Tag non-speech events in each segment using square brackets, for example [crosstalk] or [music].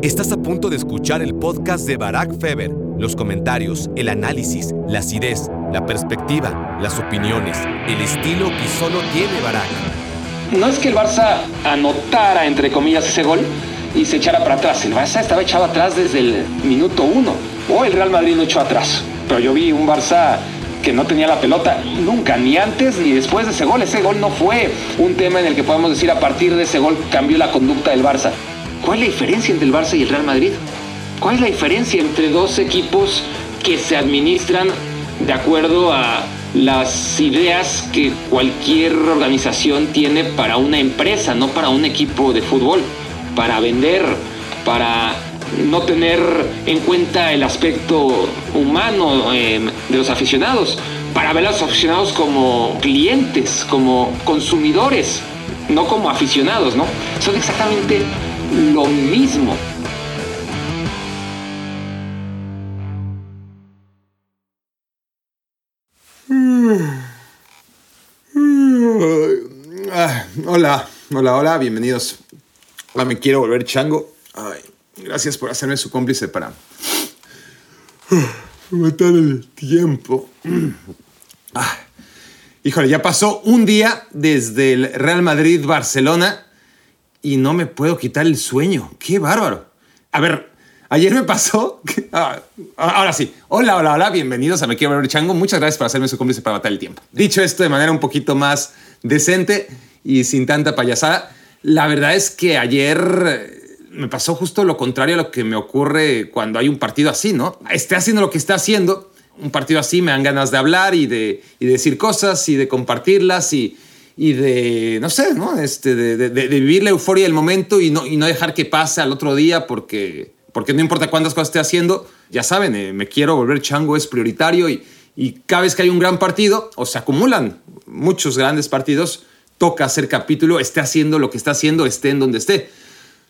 Estás a punto de escuchar el podcast de Barack Feber. Los comentarios, el análisis, la acidez, la perspectiva, las opiniones, el estilo que solo tiene Barack. No es que el Barça anotara, entre comillas, ese gol y se echara para atrás. El Barça estaba echado atrás desde el minuto uno. O el Real Madrid lo echó atrás. Pero yo vi un Barça que no tenía la pelota nunca, ni antes ni después de ese gol. Ese gol no fue un tema en el que podemos decir a partir de ese gol cambió la conducta del Barça. ¿Cuál es la diferencia entre el Barça y el Real Madrid? ¿Cuál es la diferencia entre dos equipos que se administran de acuerdo a las ideas que cualquier organización tiene para una empresa, no para un equipo de fútbol? Para vender, para no tener en cuenta el aspecto humano eh, de los aficionados, para ver a los aficionados como clientes, como consumidores, no como aficionados, ¿no? Son exactamente lo mismo. hola, hola, hola, bienvenidos. Hola, me quiero volver chango. Ay, gracias por hacerme su cómplice para matar el tiempo. Ah, híjole, ya pasó un día desde el Real Madrid-Barcelona y no me puedo quitar el sueño. ¡Qué bárbaro! A ver, ayer me pasó. [laughs] Ah, ahora sí. Hola, hola, hola. Bienvenidos a Me Quiero Ver Chango. Muchas gracias por hacerme su cómplice para matar el tiempo. Dicho esto de manera un poquito más decente y sin tanta payasada, la verdad es que ayer eh, me pasó justo lo contrario a lo que me ocurre cuando hay un partido así, ¿no? Esté haciendo lo que está haciendo. Un partido así me dan ganas de hablar y de, y de decir cosas y de compartirlas y, y de, no sé, ¿no? Este, de, de, vivir la euforia del momento y no, y no dejar que pase al otro día porque, porque no importa cuántas cosas esté haciendo, ya saben, eh, me quiero volver chango, es prioritario y, y cada vez que hay un gran partido, o se acumulan muchos grandes partidos, toca hacer capítulo, esté haciendo lo que está haciendo, esté en donde esté.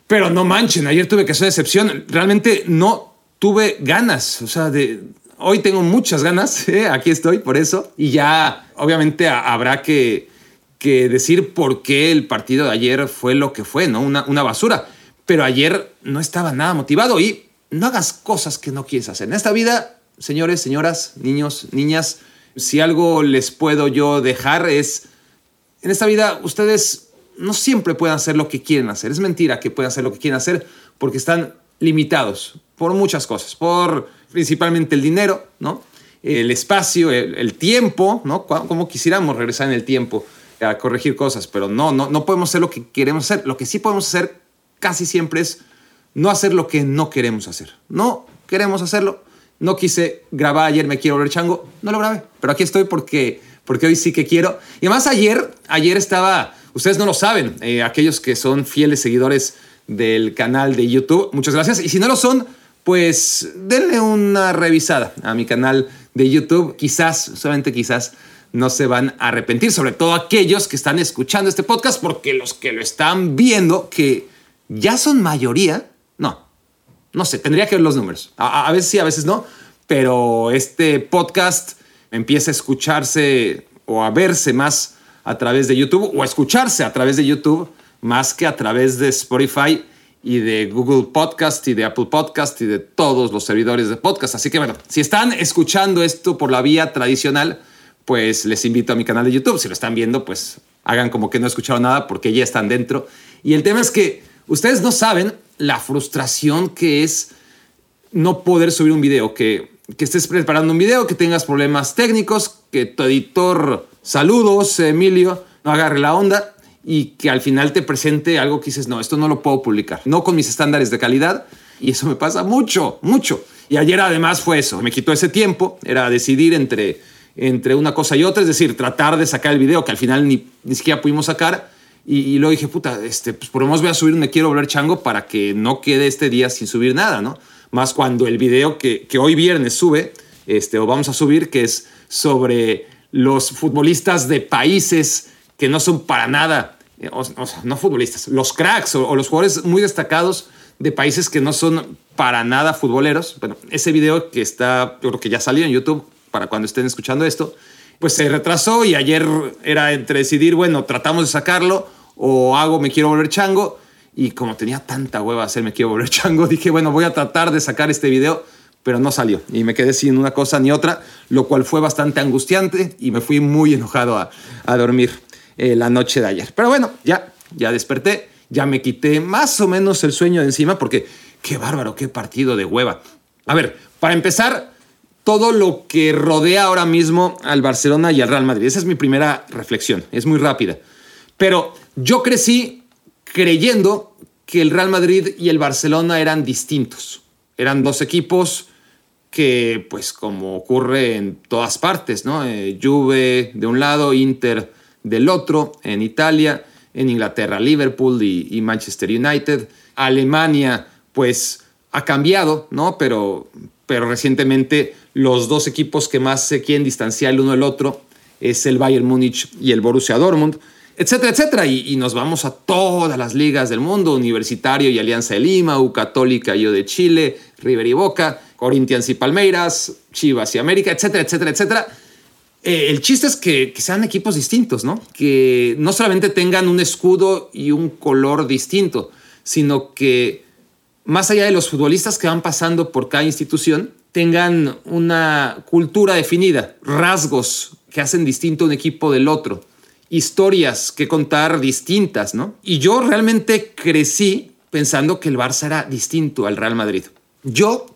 Pero no manchen, ayer tuve que hacer excepción, realmente no tuve ganas, o sea, de, hoy tengo muchas ganas, [laughs] ¿eh? aquí estoy por eso, y ya obviamente habrá que que decir por qué el partido de ayer fue lo que fue, ¿no? Una, una basura. Pero ayer no estaba nada motivado y no hagas cosas que no quieres hacer. En esta vida, señores, señoras, niños, niñas, si algo les puedo yo dejar es, en esta vida ustedes no siempre pueden hacer lo que quieren hacer. Es mentira que puedan hacer lo que quieren hacer porque están limitados por muchas cosas, por principalmente el dinero, ¿no? El espacio, el, el tiempo, ¿no? Como quisiéramos regresar en el tiempo a corregir cosas, pero no, no, no podemos hacer lo que queremos hacer. Lo que sí podemos hacer casi siempre es no hacer lo que no queremos hacer. No queremos hacerlo. No quise grabar ayer, me quiero ver chango, no lo grabé, pero aquí estoy porque, porque hoy sí que quiero. Y además ayer, ayer estaba, ustedes no lo saben, eh, aquellos que son fieles seguidores del canal de YouTube, muchas gracias. Y si no lo son, pues denle una revisada a mi canal de YouTube, quizás, solamente quizás, no se van a arrepentir, sobre todo aquellos que están escuchando este podcast, porque los que lo están viendo, que ya son mayoría, no, no sé, tendría que ver los números. A, veces sí, a veces no, pero este podcast empieza a escucharse o a verse más a través de YouTube o a escucharse a través de YouTube más que a través de Spotify y de Google Podcast y de Apple Podcast y de todos los servidores de podcast. Así que bueno, si están escuchando esto por la vía tradicional, pues les invito a mi canal de YouTube. Si lo están viendo, pues hagan como que no escucharon nada porque ya están dentro. Y el tema es que ustedes no saben la frustración que es no poder subir un video, que, que estés preparando un video, que tengas problemas técnicos, que tu editor, saludos, Emilio, no agarre la onda y que al final te presente algo que dices, no, esto no lo puedo publicar, no con mis estándares de calidad. Y eso me pasa mucho, mucho. Y ayer además fue eso, me quitó ese tiempo, era decidir entre entre una cosa y otra, es decir, tratar de sacar el video que al final ni, ni siquiera pudimos sacar. Y, luego dije, puta, este, pues por lo menos voy a subir Me Quiero Volver Chango para que no quede este día sin subir nada, ¿no? Más cuando el video que, que hoy viernes sube, este, o vamos a subir, que es sobre los futbolistas de países que no son para nada, eh, no futbolistas, los cracks o, o, los jugadores muy destacados de países que no son para nada futboleros. Bueno, ese video que está, yo creo que ya salió en YouTube, para cuando estén escuchando esto, pues se retrasó y ayer era entre decidir, bueno, tratamos de sacarlo o hago me quiero volver chango. Y como tenía tanta hueva hacerme quiero volver [laughs] chango, dije, bueno, voy a tratar de sacar este video, pero no salió. Y me quedé sin una cosa ni otra, lo cual fue bastante angustiante y me fui muy enojado a, a dormir eh, la noche de ayer. Pero bueno, ya, ya desperté, ya me quité más o menos el sueño de encima porque qué bárbaro, qué partido de hueva. A ver, para empezar, todo lo que rodea ahora mismo al Barcelona y al Real Madrid. Esa es mi primera reflexión, es muy rápida. Pero yo crecí creyendo que el Real Madrid y el Barcelona eran distintos. Eran dos equipos que, pues como ocurre en todas partes, ¿no? Eh, Juve de un lado, Inter del otro, en Italia, en Inglaterra, Liverpool y, y Manchester United. Alemania, pues ha cambiado, ¿no? Pero, pero recientemente los dos equipos que más se quieren distanciar el uno del otro es el Bayern Múnich y el Borussia Dortmund, etcétera, etcétera. Y, nos vamos a todas las ligas del mundo, Universitario y Alianza de Lima, U Católica y yo de Chile, River y Boca, Corinthians y Palmeiras, Chivas y América, etcétera, etcétera, etcétera. Eh, el chiste es que, que, sean equipos distintos, ¿no? Que no solamente tengan un escudo y un color distinto, sino que más allá de los futbolistas que van pasando por cada institución, tengan una cultura definida, rasgos que hacen distinto un equipo del otro, historias que contar distintas, ¿no? Y yo realmente crecí pensando que el Barça era distinto al Real Madrid. Yo,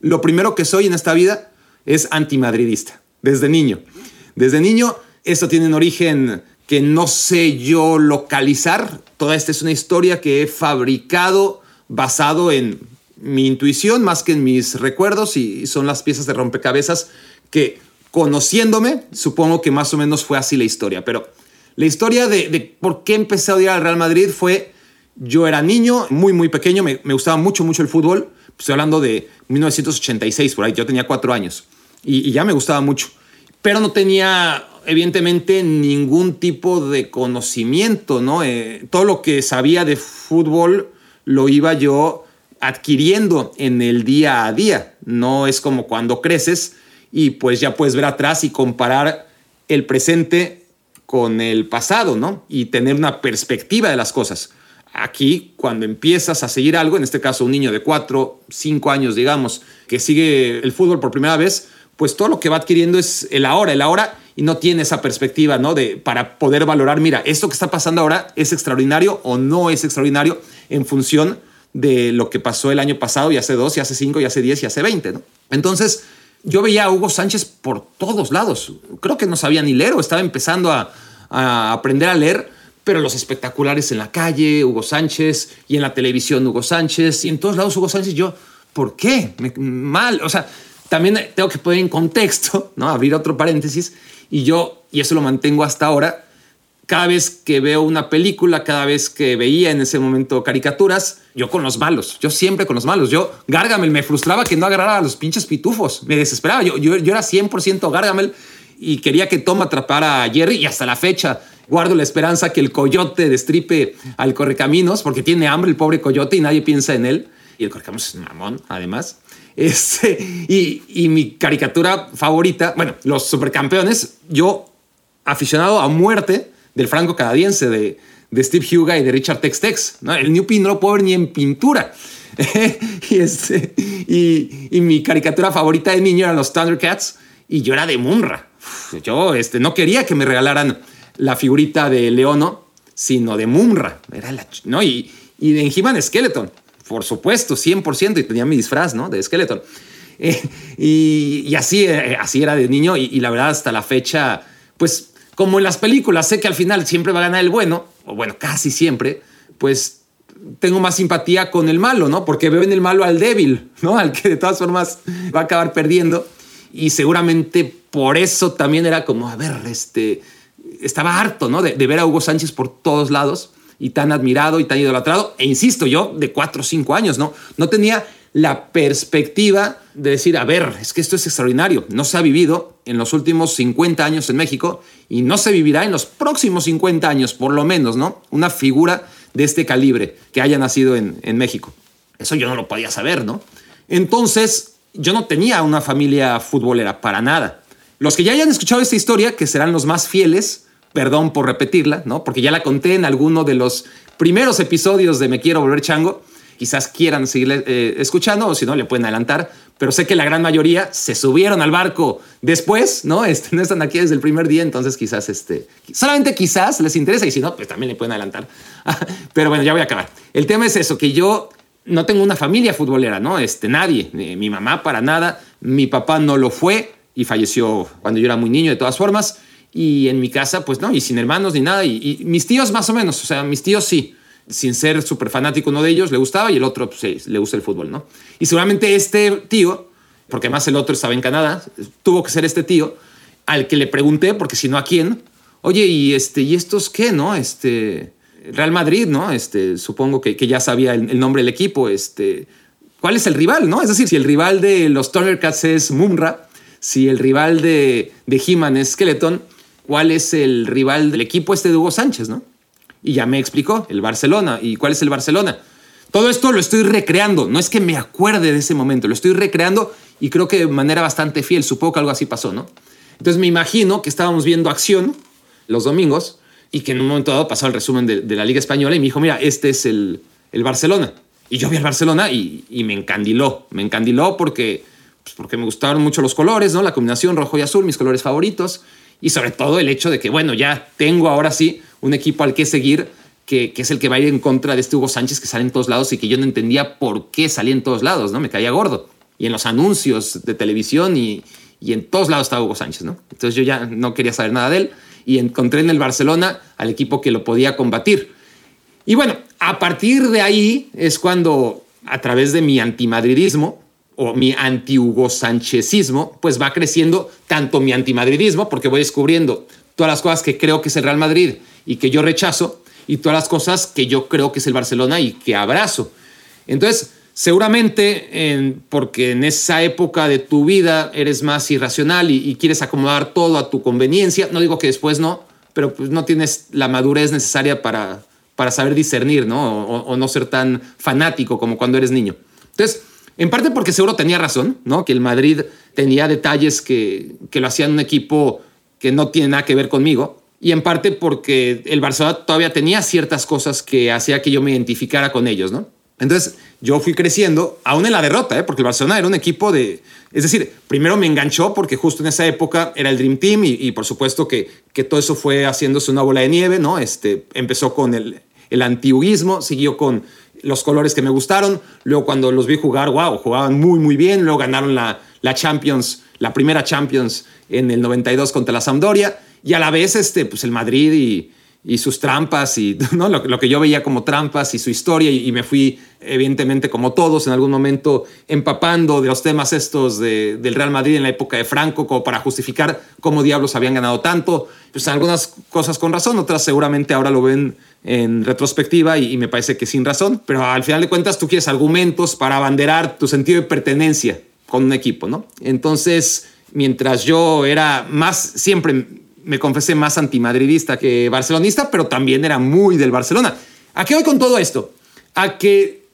lo primero que soy en esta vida es antimadridista, desde niño. Desde niño, esto tiene un origen que no sé yo localizar. Toda esta es una historia que he fabricado basado en mi intuición más que en mis recuerdos y son las piezas de rompecabezas que conociéndome supongo que más o menos fue así la historia. Pero la historia de, por qué empecé a odiar al Real Madrid fue, yo era niño, muy, muy pequeño, me, gustaba mucho, mucho el fútbol. Estoy hablando de 1986, por ahí, yo tenía cuatro años y, ya me gustaba mucho. Pero no tenía evidentemente ningún tipo de conocimiento, ¿no? Eh, todo lo que sabía de fútbol lo iba yo adquiriendo en el día a día. No es como cuando creces y pues ya puedes ver atrás y comparar el presente con el pasado, ¿no? Y tener una perspectiva de las cosas. Aquí, cuando empiezas a seguir algo, en este caso un niño de 4, 5 años, digamos, que sigue el fútbol por primera vez, pues todo lo que va adquiriendo es el ahora, el ahora, y no tiene esa perspectiva, ¿no? De, para poder valorar, mira, esto que está pasando ahora es extraordinario o no es extraordinario en función de lo que pasó el año pasado y hace dos y hace cinco y hace diez y hace veinte. ¿no? Entonces, yo veía a Hugo Sánchez por todos lados. Creo que no sabía ni leer o estaba empezando a, aprender a leer, pero los espectaculares en la calle, Hugo Sánchez, y en la televisión Hugo Sánchez, y en todos lados Hugo Sánchez, yo, ¿por qué? mal, o sea, también tengo que poner en contexto, ¿no? Abrir otro paréntesis, y yo, y eso lo mantengo hasta ahora, cada vez que veo una película, cada vez que veía en ese momento caricaturas, yo con los malos, yo siempre con los malos. Yo, Gargamel, me frustraba que no agarrara a los pinches pitufos, me desesperaba. Yo, yo, yo era 100% Gargamel y quería que Tom atrapara a Jerry y hasta la fecha guardo la esperanza que el coyote destripe al correcaminos porque tiene hambre el pobre coyote y nadie piensa en él. Y el correcaminos es mamón, además. [laughs] Este, y, y mi caricatura favorita, bueno, los supercampeones, yo aficionado a muerte del franco canadiense, de, de Steve Huga y de Richard Tex Tex. ¿no? El New Pin no lo puedo ver ni en pintura. [laughs] y, este, y, mi caricatura favorita de niño eran los Thundercats y yo era de Munra. Yo este, no quería que me regalaran la figurita de Leono, sino de Munra. Era la, ¿no? Y, y de He-Man Skeleton, por supuesto, 100%, y tenía mi disfraz ¿no? de Skeleton. Eh, y, y, así, eh, así era de niño y, y la verdad hasta la fecha, pues como en las películas sé que al final siempre va a ganar el bueno, o bueno, casi siempre, pues tengo más simpatía con el malo, ¿no? Porque veo en el malo al débil, ¿no? Al que de todas formas va a acabar perdiendo. Y seguramente por eso también era como, a ver, este, estaba harto, ¿no? De, de ver a Hugo Sánchez por todos lados y tan admirado y tan idolatrado. E insisto, yo de cuatro o cinco años, ¿no? No tenía la perspectiva de decir, a ver, es que esto es extraordinario, no se ha vivido en los últimos 50 años en México y no se vivirá en los próximos 50 años, por lo menos, ¿no? Una figura de este calibre que haya nacido en, en México. Eso yo no lo podía saber, ¿no? Entonces, yo no tenía una familia futbolera, para nada. Los que ya hayan escuchado esta historia, que serán los más fieles, perdón por repetirla, ¿no? Porque ya la conté en alguno de los primeros episodios de Me Quiero Volver Chango, quizás quieran seguir eh, escuchando o si no, le pueden adelantar. Pero sé que la gran mayoría se subieron al barco después, ¿no? [laughs] Este, no están aquí desde el primer día, entonces quizás, este, solamente quizás les interesa y si no, pues también le pueden adelantar. [laughs] Pero bueno, ya voy a acabar. El tema es eso, que yo no tengo una familia futbolera, ¿no? Este, nadie, mi mamá para nada, mi papá no lo fue y falleció cuando yo era muy niño de todas formas. Y en mi casa, pues no, y sin hermanos ni nada. Y, mis tíos más o menos, o sea, mis tíos sí, sin ser súper fanático uno de ellos, le gustaba y el otro pues, sí, le gusta el fútbol, ¿no? Y seguramente este tío, porque más el otro estaba en Canadá, tuvo que ser este tío al que le pregunté, porque si no, ¿a quién? Oye, ¿y, este, ¿y estos qué, no? Este, Real Madrid, ¿no? Este, supongo que, que ya sabía el, nombre del equipo, este, ¿cuál es el rival, no? Es decir, si el rival de los Thundercats es Mumra, si el rival de, de He-Man es Skeleton, ¿cuál es el rival del equipo este de Hugo Sánchez, no? Y ya me explicó, el Barcelona. ¿Y cuál es el Barcelona? Todo esto lo estoy recreando, no es que me acuerde de ese momento, lo estoy recreando y creo que de manera bastante fiel, supongo que algo así pasó, ¿no? Entonces me imagino que estábamos viendo acción los domingos y que en un momento dado pasó el resumen de, la Liga Española y me dijo, mira, este es el, el Barcelona. Y yo vi al Barcelona y, y, me encandiló, me encandiló porque, pues porque me gustaron mucho los colores, ¿no? La combinación rojo y azul, mis colores favoritos. Y sobre todo el hecho de que, bueno, ya tengo ahora sí un equipo al que seguir, que, es el que va a ir en contra de este Hugo Sánchez que sale en todos lados y que yo no entendía por qué salía en todos lados, ¿no? Me caía gordo. Y en los anuncios de televisión y, y en todos lados estaba Hugo Sánchez, ¿no? Entonces yo ya no quería saber nada de él y encontré en el Barcelona al equipo que lo podía combatir. Y bueno, a partir de ahí es cuando, a través de mi antimadridismo o mi anti-Hugo Sánchezismo, pues va creciendo tanto mi antimadridismo, porque voy descubriendo todas las cosas que creo que es el Real Madrid y que yo rechazo, y todas las cosas que yo creo que es el Barcelona y que abrazo. Entonces, Seguramente porque en esa época de tu vida eres más irracional y, quieres acomodar todo a tu conveniencia. No digo que después no, pero pues no tienes la madurez necesaria para, para saber discernir, ¿no? O, no ser tan fanático como cuando eres niño. Entonces, en parte porque seguro tenía razón, ¿no? Que el Madrid tenía detalles que, que lo hacían un equipo que no tiene nada que ver conmigo. Y en parte porque el Barcelona todavía tenía ciertas cosas que hacía que yo me identificara con ellos, ¿no? Entonces yo fui creciendo, aún en la derrota, ¿eh? porque el Barcelona era un equipo de... Es decir, primero me enganchó porque justo en esa época era el Dream Team y, por supuesto que, que, todo eso fue haciéndose una bola de nieve, ¿no? Este, empezó con el, el siguió con los colores que me gustaron, luego cuando los vi jugar, wow, jugaban muy, muy bien, luego ganaron la, la Champions, la primera Champions en el 92 contra la Sampdoria y a la vez este, pues el Madrid y y sus trampas y [laughs] ¿no? lo, que yo veía como trampas y su historia y, me fui evidentemente como todos en algún momento empapando de los temas estos del Real Madrid en la época de Franco como para justificar cómo diablos habían ganado tanto. Pues algunas cosas con razón, otras seguramente ahora lo ven en retrospectiva y, y me parece que sin razón, pero al final de cuentas tú quieres argumentos para abanderar tu sentido de pertenencia con un equipo, ¿no? Entonces, mientras yo era más siempre me confesé más antimadridista que barcelonista, pero también era muy del Barcelona. ¿A qué voy con todo esto? A que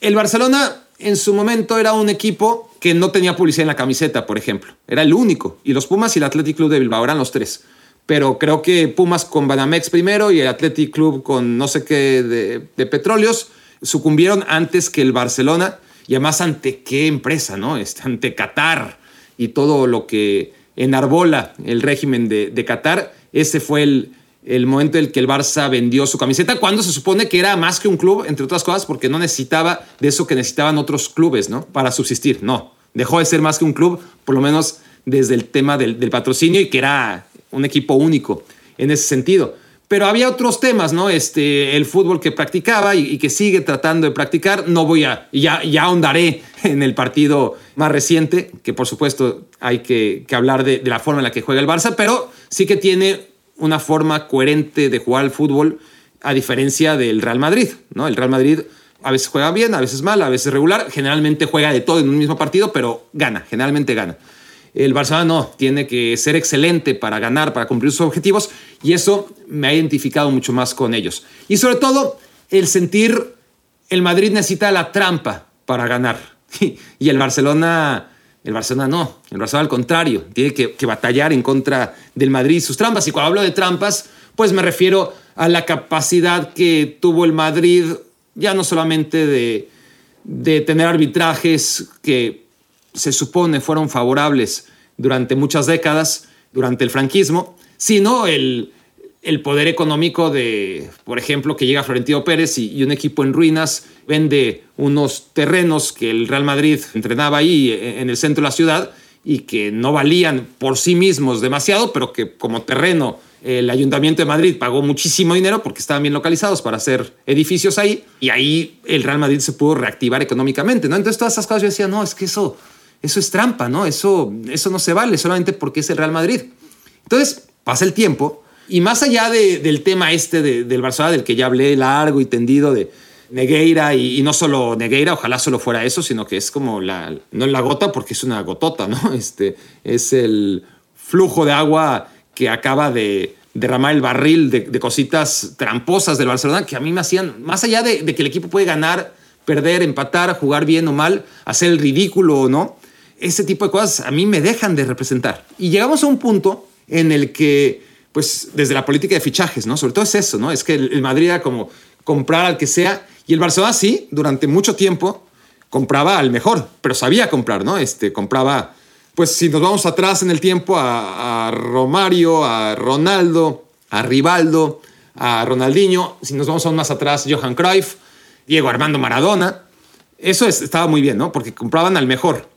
el Barcelona en su momento era un equipo que no tenía publicidad en la camiseta, por ejemplo. Era el único. Y los Pumas y el Athletic Club de Bilbao eran los tres. Pero creo que Pumas con Banamex primero y el Athletic Club con no sé qué de, petróleos sucumbieron antes que el Barcelona. Y además ante qué empresa, ¿no? Este, ante Qatar y todo lo que enarbola el régimen de, Qatar. Ese fue el, el momento en el que el Barça vendió su camiseta, cuando se supone que era más que un club, entre otras cosas, porque no necesitaba de eso que necesitaban otros clubes, ¿no? Para subsistir. No, dejó de ser más que un club, por lo menos desde el tema del, del patrocinio y que era un equipo único en ese sentido. Pero había otros temas, ¿no? Este, el fútbol que practicaba y, que sigue tratando de practicar. No voy a, ya, ya ahondaré en el partido más reciente, que por supuesto hay que, hablar de, la forma en la que juega el Barça, pero sí que tiene una forma coherente de jugar al fútbol a diferencia del Real Madrid, ¿no? El Real Madrid a veces juega bien, a veces mal, a veces regular, generalmente juega de todo en un mismo partido, pero gana, generalmente gana. El Barcelona no, tiene que ser excelente para ganar, para cumplir sus objetivos y eso me ha identificado mucho más con ellos. Y sobre todo el sentir el Madrid necesita la trampa para ganar [laughs] y el Barcelona el Barcelona no, el Barcelona al contrario, tiene que, batallar en contra del Madrid y sus trampas. Y cuando hablo de trampas, Pues me refiero a la capacidad que tuvo el Madrid, ya no solamente de tener arbitrajes que se supone fueron favorables durante muchas décadas, durante el franquismo, sino el, el poder económico de, por ejemplo, que llega Florentino Pérez y, un equipo en ruinas vende unos terrenos que el Real Madrid entrenaba ahí e, en el centro de la ciudad y que no valían por sí mismos demasiado, pero que como terreno el Ayuntamiento de Madrid pagó muchísimo dinero porque estaban bien localizados para hacer edificios ahí y ahí el Real Madrid se pudo reactivar económicamente, ¿no? Entonces todas esas cosas yo decía, no, es que eso, eso es trampa, ¿no? Eso, eso no se vale solamente porque es el Real Madrid. Entonces pasa el tiempo y más allá del tema este del Barcelona, del que ya hablé largo y tendido de Negueira, y, no solo Negueira, ojalá solo fuera eso, sino que es como la, no la gota porque es una gotota, ¿no? [laughs] Este, es el flujo de agua que acaba de derramar el barril de, cositas tramposas del Barcelona que a mí me hacían, más allá de, de, que el equipo puede ganar, perder, empatar, jugar bien o mal, hacer el ridículo o no, ese tipo de cosas a mí me dejan de representar. Y llegamos a un punto en el que pues desde la política de fichajes, ¿no? Sobre todo es eso, ¿no? Es que el, Madrid era como comprar al que sea y el Barcelona sí, durante mucho tiempo compraba al mejor, pero sabía comprar, ¿no? Este, compraba, pues si nos vamos atrás en el tiempo a, Romario, a Ronaldo, a Rivaldo, a Ronaldinho, si nos vamos aún más atrás, Johan Cruyff, Diego Armando Maradona, eso estaba muy bien, ¿no? Porque compraban al mejor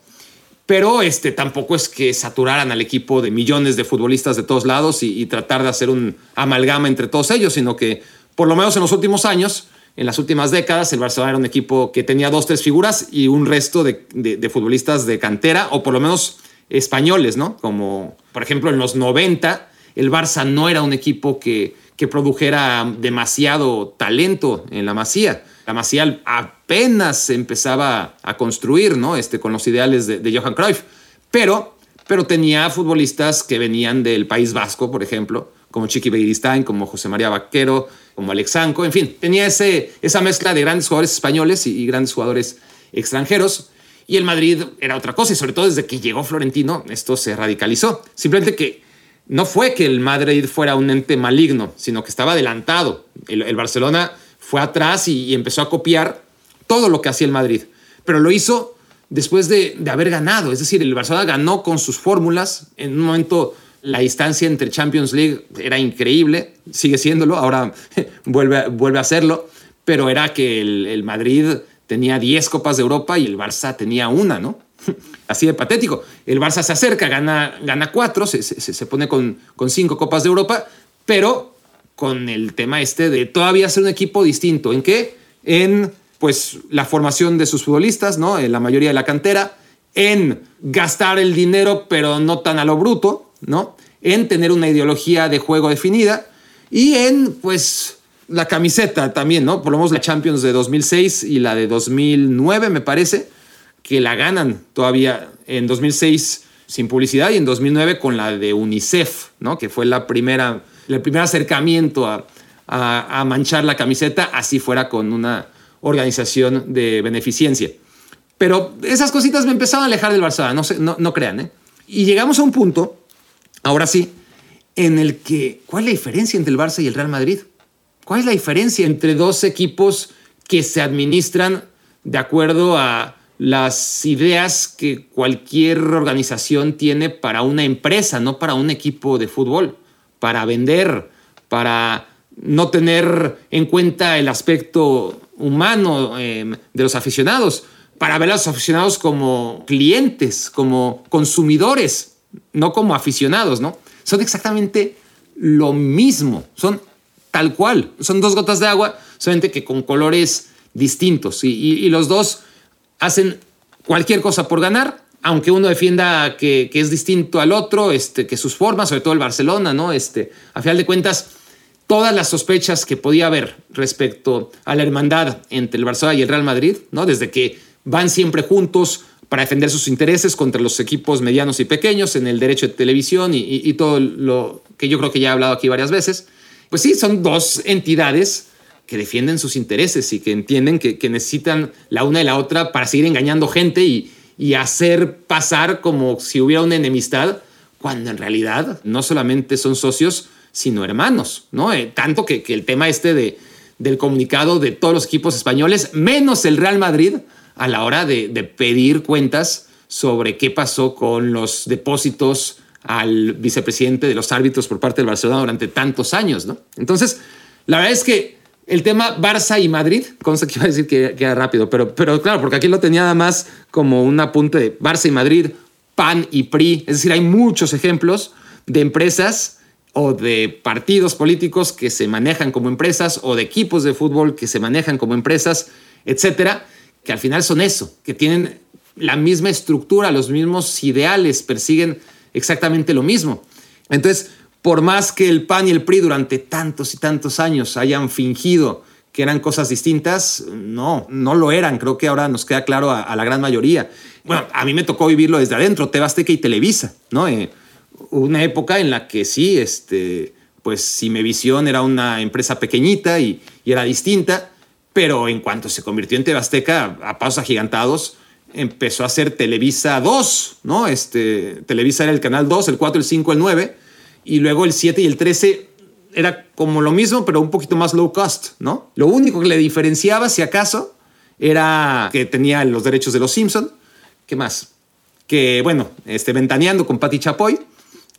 pero este, tampoco es que saturaran al equipo de millones de futbolistas de todos lados y, tratar de hacer un amalgama entre todos ellos, sino que por lo menos en los últimos años, en las últimas décadas, el Barcelona era un equipo que tenía dos, tres figuras y un resto de, futbolistas de cantera, o por lo menos españoles, ¿no? Como, por ejemplo, en los 90, el Barça no era un equipo que, que produjera demasiado talento en la masía la Maciel apenas empezaba a construir, ¿no? Este, con los ideales de, Johan Cruyff. Pero, pero tenía futbolistas que venían del País Vasco, por ejemplo, como Chiqui Begiristain, como José María Vaquero, como Alexanco, en fin, tenía ese, esa mezcla de grandes jugadores españoles y, grandes jugadores extranjeros. Y el Madrid era otra cosa, y sobre todo desde que llegó Florentino, esto se radicalizó. Simplemente que no fue que el Madrid fuera un ente maligno, sino que estaba adelantado. el Barcelona fue atrás y, empezó a copiar todo lo que hacía el Madrid. Pero lo hizo después de, haber ganado. Es decir, el Barcelona ganó con sus fórmulas. En un momento la distancia entre Champions League era increíble, sigue siéndolo, ahora [laughs] vuelve, a hacerlo, pero era que el, Madrid tenía 10 Copas de Europa y el Barça tenía una, ¿no? [laughs] Así de patético. El Barça se acerca, gana, gana cuatro, se, se, pone con, con cinco Copas de Europa, pero con el tema este de todavía ser un equipo distinto. ¿En qué? En pues la formación de sus futbolistas, ¿no? En la mayoría de la cantera, en gastar el dinero pero no tan a lo bruto, ¿no? En tener una ideología de juego definida y en pues la camiseta también, ¿no? Por lo menos la Champions de 2006 y la de 2009 me parece que la ganan todavía en 2006 sin publicidad y en 2009 con la de UNICEF, ¿no? Que fue la primera el primer acercamiento a, manchar la camiseta, así fuera con una organización de beneficencia. Pero esas cositas me empezaban a alejar del Barça, no, no, crean. ¿eh? Y llegamos a un punto, ahora sí, en el que, ¿cuál es la diferencia entre el Barça y el Real Madrid? ¿Cuál es la diferencia entre dos equipos que se administran de acuerdo a las ideas que cualquier organización tiene para una empresa, no para un equipo de fútbol? Para vender, para no tener en cuenta el aspecto humano em, de los aficionados, para ver a los aficionados como clientes, como consumidores, no como aficionados, ¿no? Son exactamente lo mismo, son tal cual, son dos gotas de agua, solamente que con colores distintos y los dos hacen cualquier cosa por ganar aunque uno defienda que, es distinto al otro, este, que sus formas, sobre todo el Barcelona, ¿no? Este, a final de cuentas, todas las sospechas que podía haber respecto a la hermandad entre el Barcelona y el Real Madrid, ¿no? Desde que van siempre juntos para defender sus intereses contra los equipos medianos y pequeños en el derecho de televisión y, todo lo que yo creo que ya he hablado aquí varias veces, pues sí, son dos entidades que defienden sus intereses y que entienden que, necesitan la una y la otra para seguir engañando gente y, y hacer pasar como si hubiera una enemistad, cuando en realidad no solamente son socios, sino hermanos, ¿no? Eh, tanto que, que, el tema este de, del comunicado de todos los equipos españoles, menos el Real Madrid, a la hora de, de pedir cuentas sobre qué pasó con los depósitos al vicepresidente de los árbitros por parte del Barcelona durante tantos años, ¿no? Entonces, la verdad es que el tema Barça y Madrid, cosa que iba a decir que, que, era rápido, pero, pero claro, porque aquí lo tenía nada más como un apunte de Barça y Madrid, PAN y PRI, es decir, hay muchos ejemplos de empresas o de partidos políticos que se manejan como empresas o de equipos de fútbol que se manejan como empresas, etcétera, que al final son eso, que tienen la misma estructura, los mismos ideales, persiguen exactamente lo mismo. Entonces, por más que el PAN y el PRI durante tantos y tantos años hayan fingido que eran cosas distintas, no, no lo eran. Creo que ahora nos queda claro a, a la gran mayoría. Bueno, a mí me tocó vivirlo desde adentro, Tebasteca y Televisa, ¿no? Eh, una época en la que sí, este, pues Cimevisión era una empresa pequeñita y, y era distinta, pero en cuanto se convirtió en Tebasteca, a pasos agigantados, empezó a ser Televisa 2, ¿no? Este, Televisa era el canal 2, el 4, el 5, el 9, y luego el 7 y el 13 era como lo mismo, pero un poquito más low cost, ¿no? Lo único que le diferenciaba, si acaso, era que tenía los derechos de los Simpson. ¿Qué más? Que, bueno, este, ventaneando con Patti Chapoy,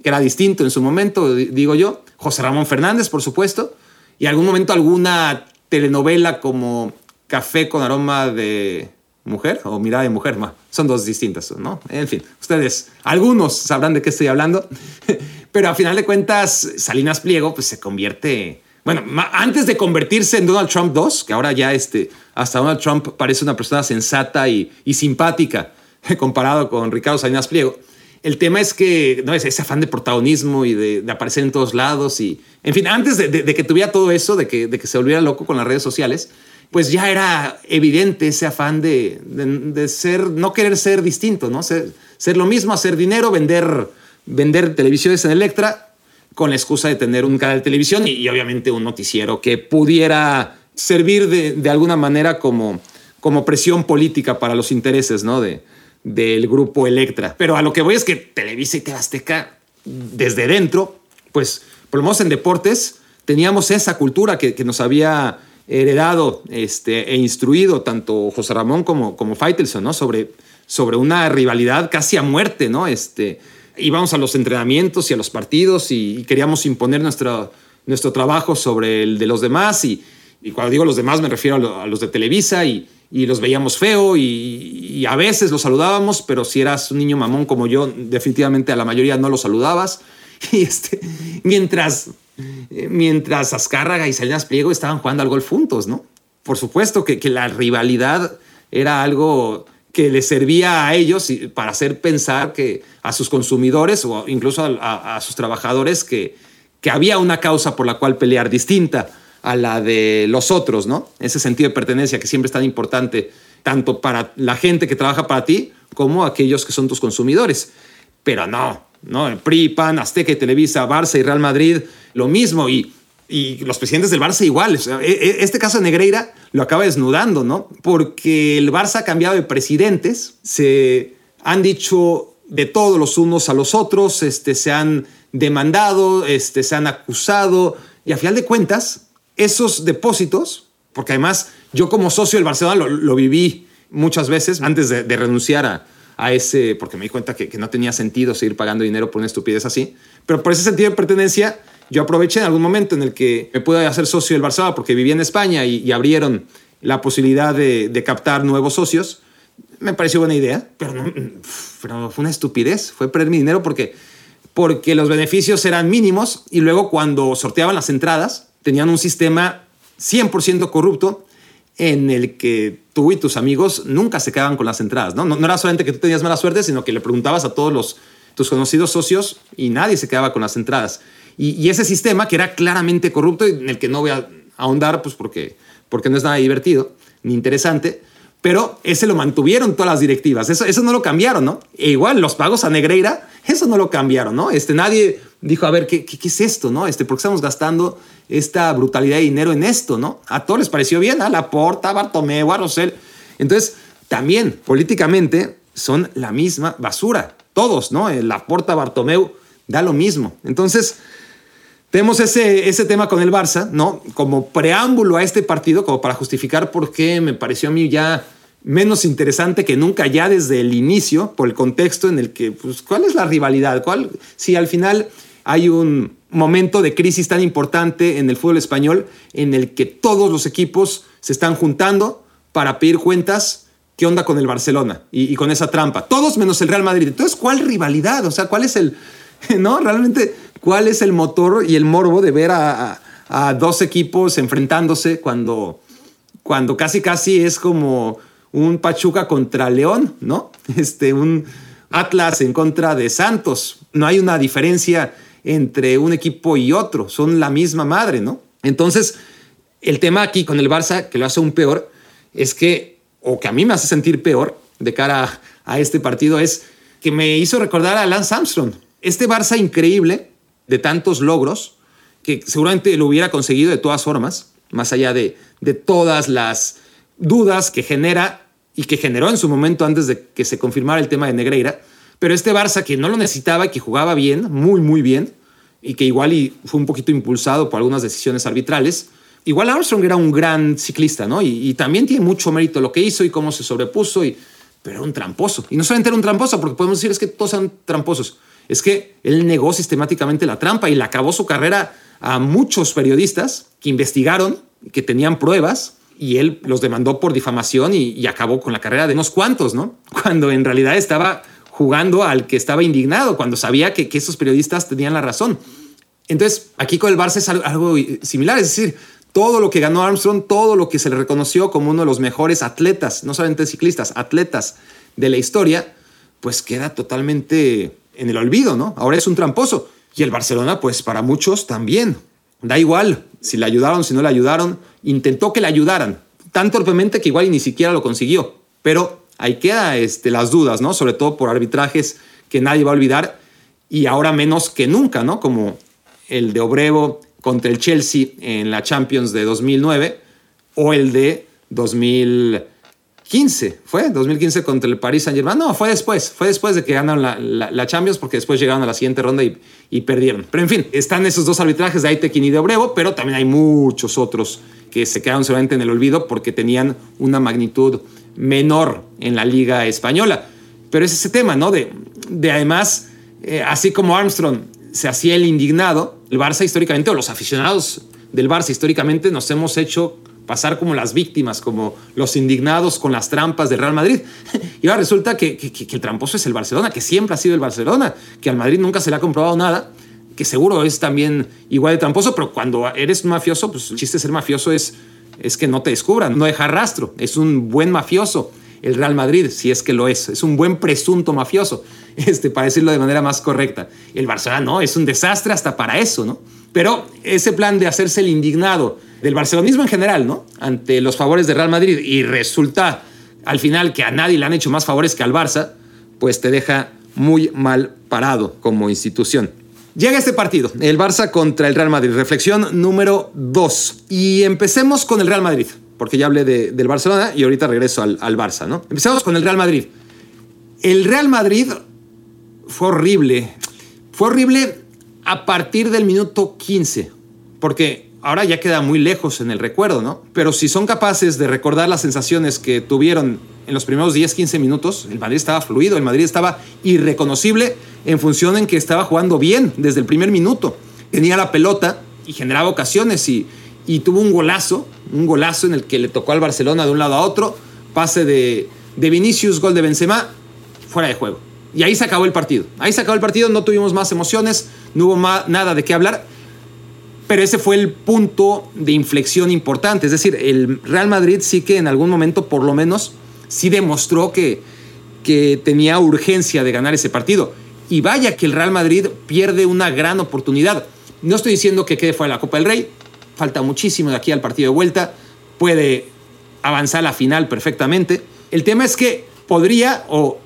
que era distinto en su momento, digo yo. José Ramón Fernández, por supuesto. Y algún momento alguna telenovela como Café con aroma de mujer o mirada de mujer. Son dos distintas, ¿no? En fin, ustedes, algunos sabrán de qué estoy hablando. [laughs] Pero a final de cuentas, Salinas Pliego pues, se convierte... Bueno, antes de convertirse en Donald Trump 2, que ahora ya este, hasta Donald Trump parece una persona sensata y, y simpática [laughs] comparado con Ricardo Salinas Pliego, el tema es que no es ese afán de protagonismo y de, aparecer en todos lados y, en fin, antes de, que tuviera todo eso, de que, de que se volviera loco con las redes sociales, pues ya era evidente ese afán de, ser, no querer ser distinto, ¿no? Ser, ser, lo mismo, hacer dinero, vender, vender televisiones en Electra con la excusa de tener un canal de televisión y, obviamente un noticiero que pudiera servir de, alguna manera como, como presión política para los intereses, ¿no? De, del grupo Electra. Pero a lo que voy es que Televisa y Azteca, desde dentro, pues por lo menos en deportes, teníamos esa cultura que, que nos había heredado este, e instruido tanto José Ramón como, como Faitelson, ¿no? Sobre, sobre una rivalidad casi a muerte, ¿no? Este, íbamos a los entrenamientos y a los partidos y, queríamos imponer nuestro, nuestro trabajo sobre el de los demás y, cuando digo los demás me refiero a, lo, a los de Televisa y, los veíamos feo y, a veces los saludábamos, pero si eras un niño mamón como yo, definitivamente a la mayoría no los saludabas. [laughs] Y este, mientras, mientras Azcárraga y Salinas Pliego estaban jugando al golf juntos, ¿no? Por supuesto que, que la rivalidad era algo que les servía a ellos para hacer pensar que a sus consumidores o incluso a, sus trabajadores que, que había una causa por la cual pelear distinta a la de los otros, ¿no? Ese sentido de pertenencia que siempre es tan importante, tanto para la gente que trabaja para ti como aquellos que son tus consumidores. Pero no, ¿no? El PRI, PAN, Azteca y Televisa, Barça y Real Madrid, lo mismo. Y, y los presidentes del Barça iguales. O sea, este caso de Negreira lo acaba desnudando, ¿no? Porque el Barça ha cambiado de presidentes, se han dicho de todos los unos a los otros, este, se han demandado, este, se han acusado, y a final de cuentas, esos depósitos, porque además yo como socio del Barcelona lo, viví muchas veces antes de, de renunciar a, a, ese, porque me di cuenta que, que, no tenía sentido seguir pagando dinero por una estupidez así, pero por ese sentido de pertenencia yo aproveché en algún momento en el que me pude hacer socio del Barcelona porque vivía en España y, y abrieron la posibilidad de, de, captar nuevos socios. Me pareció buena idea, pero, no, pero fue una estupidez, fue perder mi dinero porque, porque los beneficios eran mínimos y luego cuando sorteaban las entradas, tenían un sistema 100% corrupto en el que tú y tus amigos nunca se quedaban con las entradas. ¿no? No, no era solamente que tú tenías mala suerte, sino que le preguntabas a todos los, tus conocidos socios y nadie se quedaba con las entradas. Y, y, ese sistema que era claramente corrupto en el que no voy a ahondar pues porque, porque no es nada divertido ni interesante, pero ese lo mantuvieron todas las directivas. Eso, eso no lo cambiaron, ¿no? E igual los pagos a Negreira, eso no lo cambiaron, ¿no? Este, nadie dijo, a ver, ¿qué, qué, es esto, no? Este, ¿Por qué estamos gastando esta brutalidad de dinero en esto, ¿no? A todos les pareció bien, a Laporta, a Bartomeu, a Rosell. Entonces, también políticamente son la misma basura. Todos, ¿no? El Laporta, Bartomeu, da lo mismo. Entonces, Tenemos ese, ese tema con el Barça, ¿no? Como preámbulo a este partido, como para justificar por qué me pareció a mí ya menos interesante que nunca ya desde el inicio, por el contexto en el que, pues, ¿cuál es la rivalidad? ¿Cuál, si al final hay un momento de crisis tan importante en el fútbol español en el que todos los equipos se están juntando para pedir cuentas, ¿qué onda con el Barcelona? Y, y con esa trampa. Todos menos el Real Madrid. Entonces, ¿cuál rivalidad? O sea, ¿cuál es el... [laughs] ¿No? Realmente cuál es el motor y el morbo de ver a, dos equipos enfrentándose cuando, cuando casi casi es como un Pachuca contra León, ¿no? [laughs] Este, un Atlas en contra de Santos. No hay una diferencia entre un equipo y otro, son la misma madre, ¿no? Entonces, el tema aquí con el Barça, que lo hace un peor, es que, o que a mí me hace sentir peor de cara a, a este partido, es que me hizo recordar a Lance Armstrong. Este Barça increíble, de tantos logros que seguramente lo hubiera conseguido de todas formas, más allá de, de todas las dudas que genera y que generó en su momento antes de que se confirmara el tema de Negreira. Pero este Barça que no lo necesitaba que jugaba bien, muy, muy bien, y que igual y fue un poquito impulsado por algunas decisiones arbitrales, igual Armstrong era un gran ciclista, ¿no? Y, también tiene mucho mérito lo que hizo y cómo se sobrepuso, y, pero era un tramposo. Y no solamente era un tramposo, porque podemos decir es que todos son tramposos es que él negó sistemáticamente la trampa y le acabó su carrera a muchos periodistas que investigaron, que tenían pruebas, y él los demandó por difamación y, acabó con la carrera de unos cuantos, ¿no? Cuando en realidad estaba jugando al que estaba indignado, cuando sabía que, esos periodistas tenían la razón. Entonces, aquí con el Barça es algo similar, es decir, todo lo que ganó Armstrong, todo lo que se le reconoció como uno de los mejores atletas, no solamente ciclistas, atletas de la historia, pues queda totalmente en el olvido, ¿no? Ahora es un tramposo. Y el Barcelona, pues para muchos también. Da igual si le ayudaron, si no le ayudaron. Intentó que le ayudaran, tan torpemente que igual ni siquiera lo consiguió. Pero ahí queda este, las dudas, ¿no? Sobre todo por arbitrajes que nadie va a olvidar y ahora menos que nunca, ¿no? Como el de Obrevo contra el Chelsea en la Champions de 2009 o el de 2000 15, ¿fue? 2015 contra el Paris Saint Germain. No, fue después, fue después de que ganaron la, Champions porque después llegaron a la siguiente ronda y, perdieron. Pero en fin, están esos dos arbitrajes de Aitekin y de Obrevo, pero también hay muchos otros que se quedaron solamente en el olvido porque tenían una magnitud menor en la liga española. Pero es ese tema, ¿no? De, de además, eh, así como Armstrong se hacía el indignado, el Barça históricamente, o los aficionados del Barça históricamente, nos hemos hecho pasar como las víctimas, como los indignados con las trampas del Real Madrid. [laughs] Y ahora resulta que, el tramposo es el Barcelona, que siempre ha sido el Barcelona, que al Madrid nunca se le ha comprobado nada, que seguro es también igual de tramposo, pero cuando eres un mafioso, pues el chiste de ser mafioso es, es que no te descubran, no dejar rastro, es un buen mafioso. El Real Madrid, si es que lo es, es un buen presunto mafioso, [laughs] este, para decirlo de manera más correcta. El Barcelona no, es un desastre hasta para eso, ¿no? Pero ese plan de hacerse el indignado del barcelonismo en general, ¿no? Ante los favores de Real Madrid y resulta al final que a nadie le han hecho más favores que al Barça, pues te deja muy mal parado como institución. Llega este partido, el Barça contra el Real Madrid. Reflexión número 2. Y empecemos con el Real Madrid, porque ya hablé del Barcelona y ahorita regreso al, al Barça, ¿no? Empecemos con el Real Madrid. El Real Madrid fue horrible. Fue horrible a partir del minuto 15, porque ahora ya queda muy lejos en el recuerdo, ¿no? Pero si son capaces de recordar las sensaciones que tuvieron en los primeros 10, 15 minutos, el Madrid estaba fluido, el Madrid estaba irreconocible en función en que estaba jugando bien desde el primer minuto. Tenía la pelota y generaba ocasiones y, y tuvo un golazo, un golazo en el que le tocó al Barcelona de un lado a otro, pase de, de Vinicius, gol de Benzema, fuera de juego. Y ahí se acabó el partido. Ahí se acabó el partido, no tuvimos más emociones, no hubo nada de qué hablar. Pero ese fue el punto de inflexión importante. Es decir, el Real Madrid sí que en algún momento, por lo menos, sí demostró que, que tenía urgencia de ganar ese partido. Y vaya que el Real Madrid pierde una gran oportunidad. No estoy diciendo que quede fuera de la Copa del Rey. Falta muchísimo de aquí al partido de vuelta. Puede avanzar a la final perfectamente. El tema es que podría o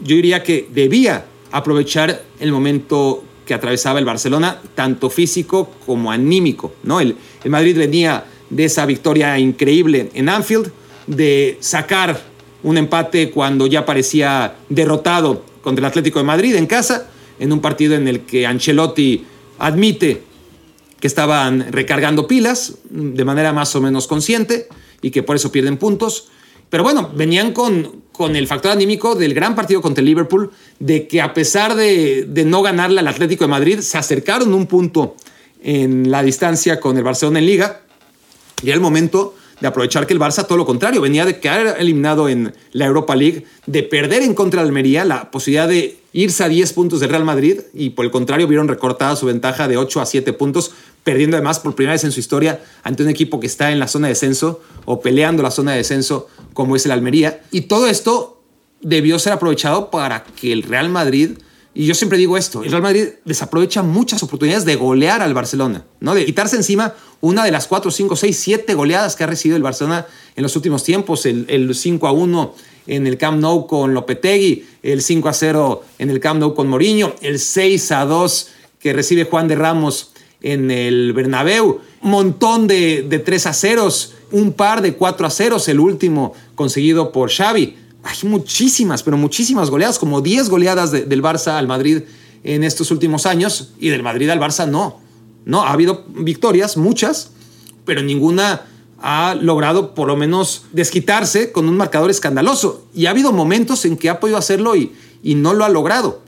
yo diría que debía aprovechar el momento que atravesaba el Barcelona, tanto físico como anímico. ¿no? El, el Madrid venía de esa victoria increíble en Anfield, de sacar un empate cuando ya parecía derrotado contra el Atlético de Madrid en casa, en un partido en el que Ancelotti admite que estaban recargando pilas de manera más o menos consciente y que por eso pierden puntos. Pero bueno, venían con, con el factor anímico del gran partido contra el Liverpool, de que a pesar de, de no ganarle al Atlético de Madrid, se acercaron un punto en la distancia con el Barcelona en liga. Y era el momento de aprovechar que el Barça, todo lo contrario, venía de quedar eliminado en la Europa League, de perder en contra de Almería, la posibilidad de irse a 10 puntos del Real Madrid y por el contrario vieron recortada su ventaja de 8 a 7 puntos, perdiendo además por primera vez en su historia ante un equipo que está en la zona de descenso o peleando la zona de descenso como es el Almería. Y todo esto debió ser aprovechado para que el Real Madrid y yo siempre digo esto, el Real Madrid desaprovecha muchas oportunidades de golear al Barcelona, ¿no? De quitarse encima una de las 4, 5, 6, 7 goleadas que ha recibido el Barcelona en los últimos tiempos, el, el 5 a 1 en el Camp Nou con Lopetegui, el 5 a 0 en el Camp Nou con Mourinho, el 6 a 2 que recibe Juan de Ramos en el Bernabéu, montón de, de 3 a 0, un par de 4 a 0, el último conseguido por Xavi hay muchísimas, pero muchísimas goleadas, como 10 goleadas del Barça al Madrid en estos últimos años y del Madrid al Barça no. No, ha habido victorias, muchas, pero ninguna ha logrado por lo menos desquitarse con un marcador escandaloso. Y ha habido momentos en que ha podido hacerlo y, y no lo ha logrado.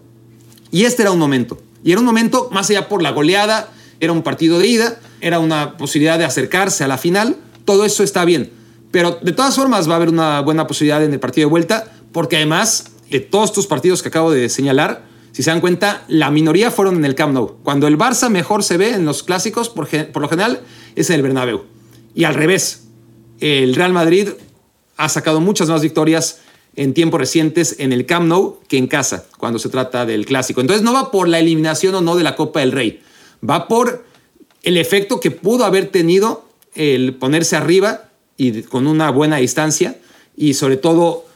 Y este era un momento. Y era un momento, más allá por la goleada, era un partido de ida, era una posibilidad de acercarse a la final. Todo eso está bien. Pero de todas formas va a haber una buena posibilidad en el partido de vuelta, porque además de todos estos partidos que acabo de señalar, si se dan cuenta, la minoría fueron en el Camp Nou. Cuando el Barça mejor se ve en los clásicos, por, por lo general, es en el Bernabéu. Y al revés, el Real Madrid ha sacado muchas más victorias en tiempos recientes en el Camp Nou que en casa, cuando se trata del clásico. Entonces no va por la eliminación o no de la Copa del Rey, va por el efecto que pudo haber tenido el ponerse arriba y con una buena distancia y sobre todo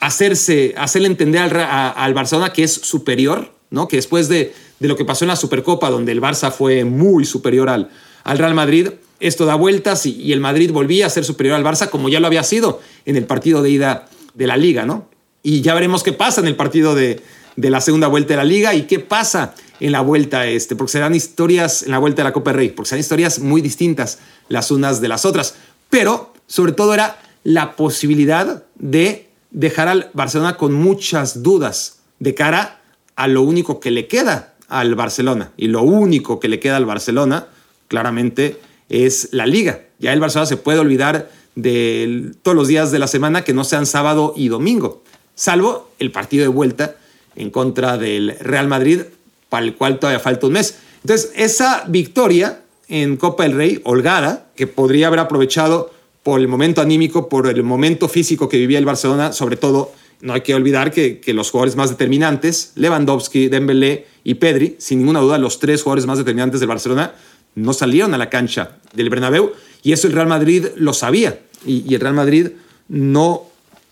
hacerse, hacerle entender al, al Barcelona que es superior, ¿no? que después de, de, lo que pasó en la Supercopa, donde el Barça fue muy superior al, al Real Madrid, esto da vueltas y, y, el Madrid volvía a ser superior al Barça como ya lo había sido en el partido de ida de la liga, ¿no? Y ya veremos qué pasa en el partido de, de la segunda vuelta de la liga y qué pasa en la vuelta este, porque serán historias en la vuelta de la Copa del Rey, porque serán historias muy distintas las unas de las otras. Pero sobre todo era la posibilidad de dejar al Barcelona con muchas dudas de cara a lo único que le queda al Barcelona. Y lo único que le queda al Barcelona, claramente, es la liga. Ya el Barcelona se puede olvidar de todos los días de la semana que no sean sábado y domingo, salvo el partido de vuelta en contra del Real Madrid, para el cual todavía falta un mes. Entonces, esa victoria en Copa del Rey, holgada, que podría haber aprovechado por el momento anímico, por el momento físico que vivía el Barcelona, sobre todo no hay que olvidar que, que, los jugadores más determinantes, Lewandowski, Dembélé y Pedri, sin ninguna duda los tres jugadores más determinantes del Barcelona, no salieron a la cancha del Bernabéu y eso el Real Madrid lo sabía y, y el Real Madrid no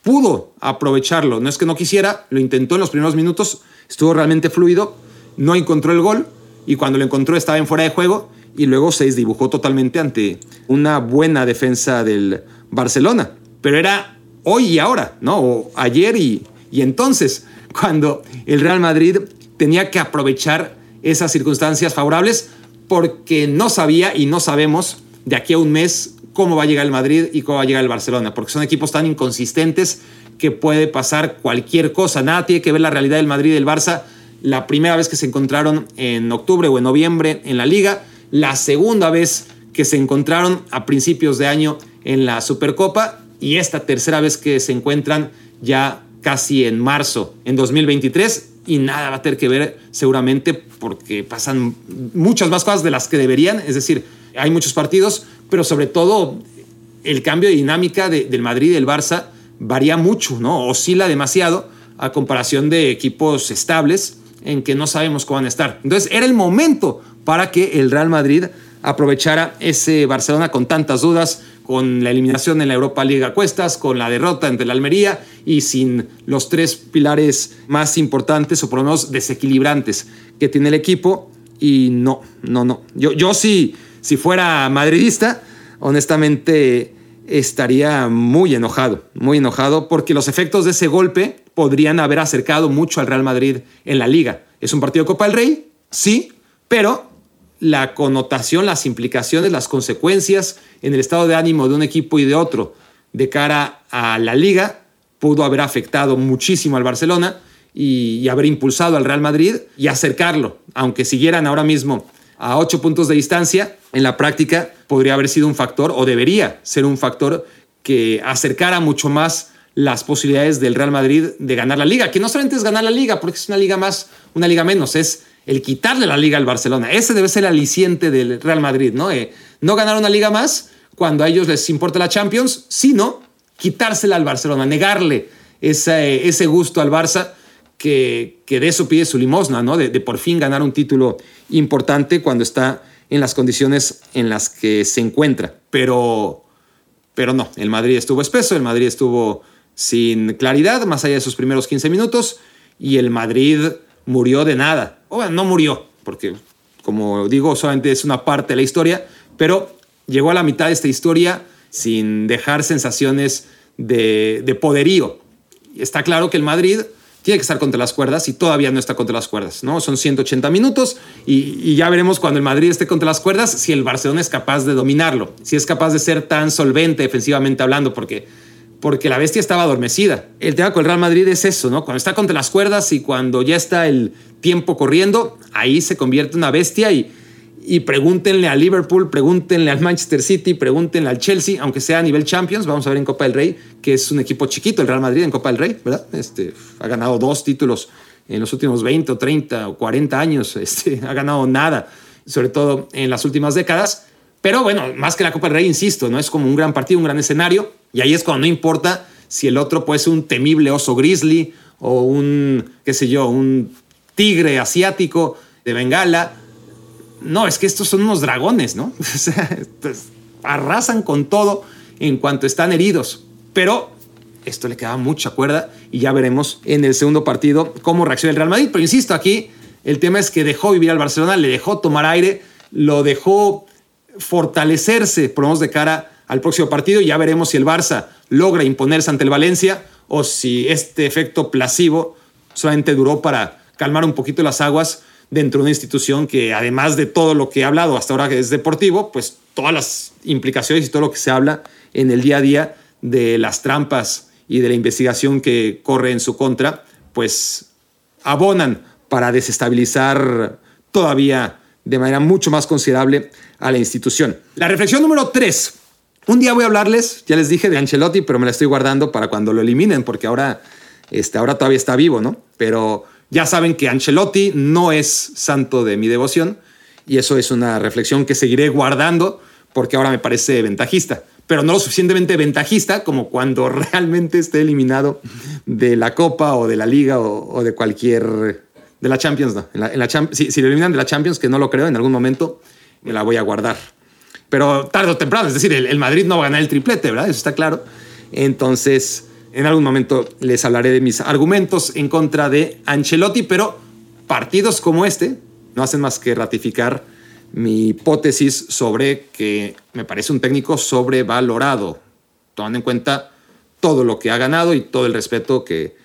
pudo aprovecharlo. No es que no quisiera, lo intentó en los primeros minutos, estuvo realmente fluido, no encontró el gol y cuando lo encontró estaba en fuera de juego y luego se desdibujó totalmente ante una buena defensa del Barcelona. Pero era hoy y ahora, ¿no? O ayer y, y entonces, [laughs] cuando el Real Madrid tenía que aprovechar esas circunstancias favorables porque no sabía y no sabemos de aquí a un mes cómo va a llegar el Madrid y cómo va a llegar el Barcelona, porque son equipos tan inconsistentes que puede pasar cualquier cosa. Nada tiene que ver la realidad del Madrid y del Barça. La primera vez que se encontraron en octubre o en noviembre en la liga, la segunda vez que se encontraron a principios de año en la Supercopa y esta tercera vez que se encuentran ya casi en marzo en 2023 y nada va a tener que ver seguramente porque pasan muchas más cosas de las que deberían, es decir, hay muchos partidos, pero sobre todo el cambio de dinámica de, del Madrid y del Barça varía mucho, ¿no? Oscila demasiado a comparación de equipos estables en que no sabemos cómo van a estar. Entonces era el momento para que el Real Madrid aprovechara ese Barcelona con tantas dudas, con la eliminación en la Europa League a cuestas, con la derrota ante la Almería y sin los tres pilares más importantes o por lo menos desequilibrantes que tiene el equipo. Y no, no, no. Yo, yo sí, si fuera madridista, honestamente estaría muy enojado, muy enojado, porque los efectos de ese golpe podrían haber acercado mucho al Real Madrid en la liga. ¿Es un partido de Copa del Rey? Sí, pero la connotación, las implicaciones, las consecuencias en el estado de ánimo de un equipo y de otro de cara a la liga pudo haber afectado muchísimo al Barcelona y, haber impulsado al Real Madrid y acercarlo, aunque siguieran ahora mismo a ocho puntos de distancia, en la práctica podría haber sido un factor o debería ser un factor que acercara mucho más las posibilidades del Real Madrid de ganar la liga, que no solamente es ganar la liga, porque es una liga más, una liga menos, es el quitarle la liga al Barcelona. Ese debe ser el aliciente del Real Madrid, ¿no? Eh, no ganar una liga más cuando a ellos les importa la Champions, sino quitársela al Barcelona, negarle ese, ese gusto al Barça que, de eso pide su limosna, ¿no? De, por fin ganar un título importante cuando está en las condiciones en las que se encuentra. Pero, pero no, el Madrid estuvo espeso, el Madrid estuvo sin claridad, más allá de sus primeros 15 minutos, y el Madrid murió de nada. O no murió, porque como digo, solamente es una parte de la historia, pero llegó a la mitad de esta historia sin dejar sensaciones de, de poderío. Está claro que el Madrid tiene que estar contra las cuerdas y todavía no está contra las cuerdas, ¿no? Son 180 minutos y, ya veremos cuando el Madrid esté contra las cuerdas si el Barcelona es capaz de dominarlo, si es capaz de ser tan solvente defensivamente hablando, porque porque la bestia estaba adormecida. El tema con el Real Madrid es eso, ¿no? Cuando está contra las cuerdas y cuando ya está el tiempo corriendo, ahí se convierte en una bestia y, y pregúntenle a Liverpool, pregúntenle al Manchester City, pregúntenle al Chelsea, aunque sea a nivel Champions, vamos a ver en Copa del Rey, que es un equipo chiquito, el Real Madrid en Copa del Rey, ¿verdad? Este, ha ganado dos títulos en los últimos 20 o 30 o 40 años, [laughs] este, ha ganado nada, sobre todo en las últimas décadas. Pero bueno, más que la Copa del Rey, insisto, ¿no? Es como un gran partido, un gran escenario y ahí es cuando no importa si el otro puede ser un temible oso grizzly o un, qué sé yo, un tigre asiático de Bengala. No, es que estos son unos dragones, ¿no? [laughs] O sea, arrasan con todo en cuanto están heridos. Pero esto le queda mucha cuerda y ya veremos en el segundo partido cómo reacciona el Real Madrid. Pero insisto, aquí el tema es que dejó vivir al Barcelona, le dejó tomar aire, lo dejó fortalecerse, por de cara al próximo partido. Ya veremos si el Barça logra imponerse ante el Valencia o si este efecto placebo solamente duró para calmar un poquito las aguas dentro de una institución que además de todo lo que he hablado hasta ahora que es deportivo, pues todas las implicaciones y todo lo que se habla en el día a día de las trampas y de la investigación que corre en su contra, pues abonan para desestabilizar todavía de manera mucho más considerable a la institución. La reflexión número tres un día voy a hablarles, ya les dije, de Ancelotti, pero me la estoy guardando para cuando lo eliminen, porque ahora, este, ahora todavía está vivo, ¿no? Pero ya saben que Ancelotti no es santo de mi devoción y eso es una reflexión que seguiré guardando porque ahora me parece ventajista, pero no lo suficientemente ventajista como cuando [laughs] realmente esté eliminado de la Copa o de la Liga o, de cualquier... de la Champions, no. En la, si, si lo eliminan de la Champions, que no lo creo, en algún momento me la voy a guardar pero tarde o temprano, es decir, el, Madrid no va a ganar el triplete, ¿verdad? Eso está claro. Entonces, en algún momento les hablaré de mis argumentos en contra de Ancelotti, pero partidos como este no hacen más que ratificar mi hipótesis sobre que me parece un técnico sobrevalorado, tomando en cuenta todo lo que ha ganado y todo el respeto que,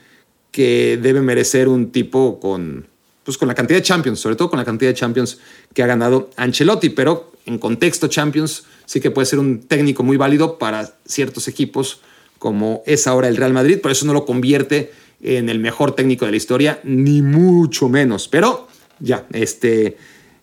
que debe merecer un tipo con, pues con la cantidad de Champions, sobre todo con la cantidad de Champions que ha ganado Ancelotti, pero en contexto Champions sí que puede ser un técnico muy válido para ciertos equipos como es ahora el Real Madrid, por eso no lo convierte en el mejor técnico de la historia, ni mucho menos, pero ya, este,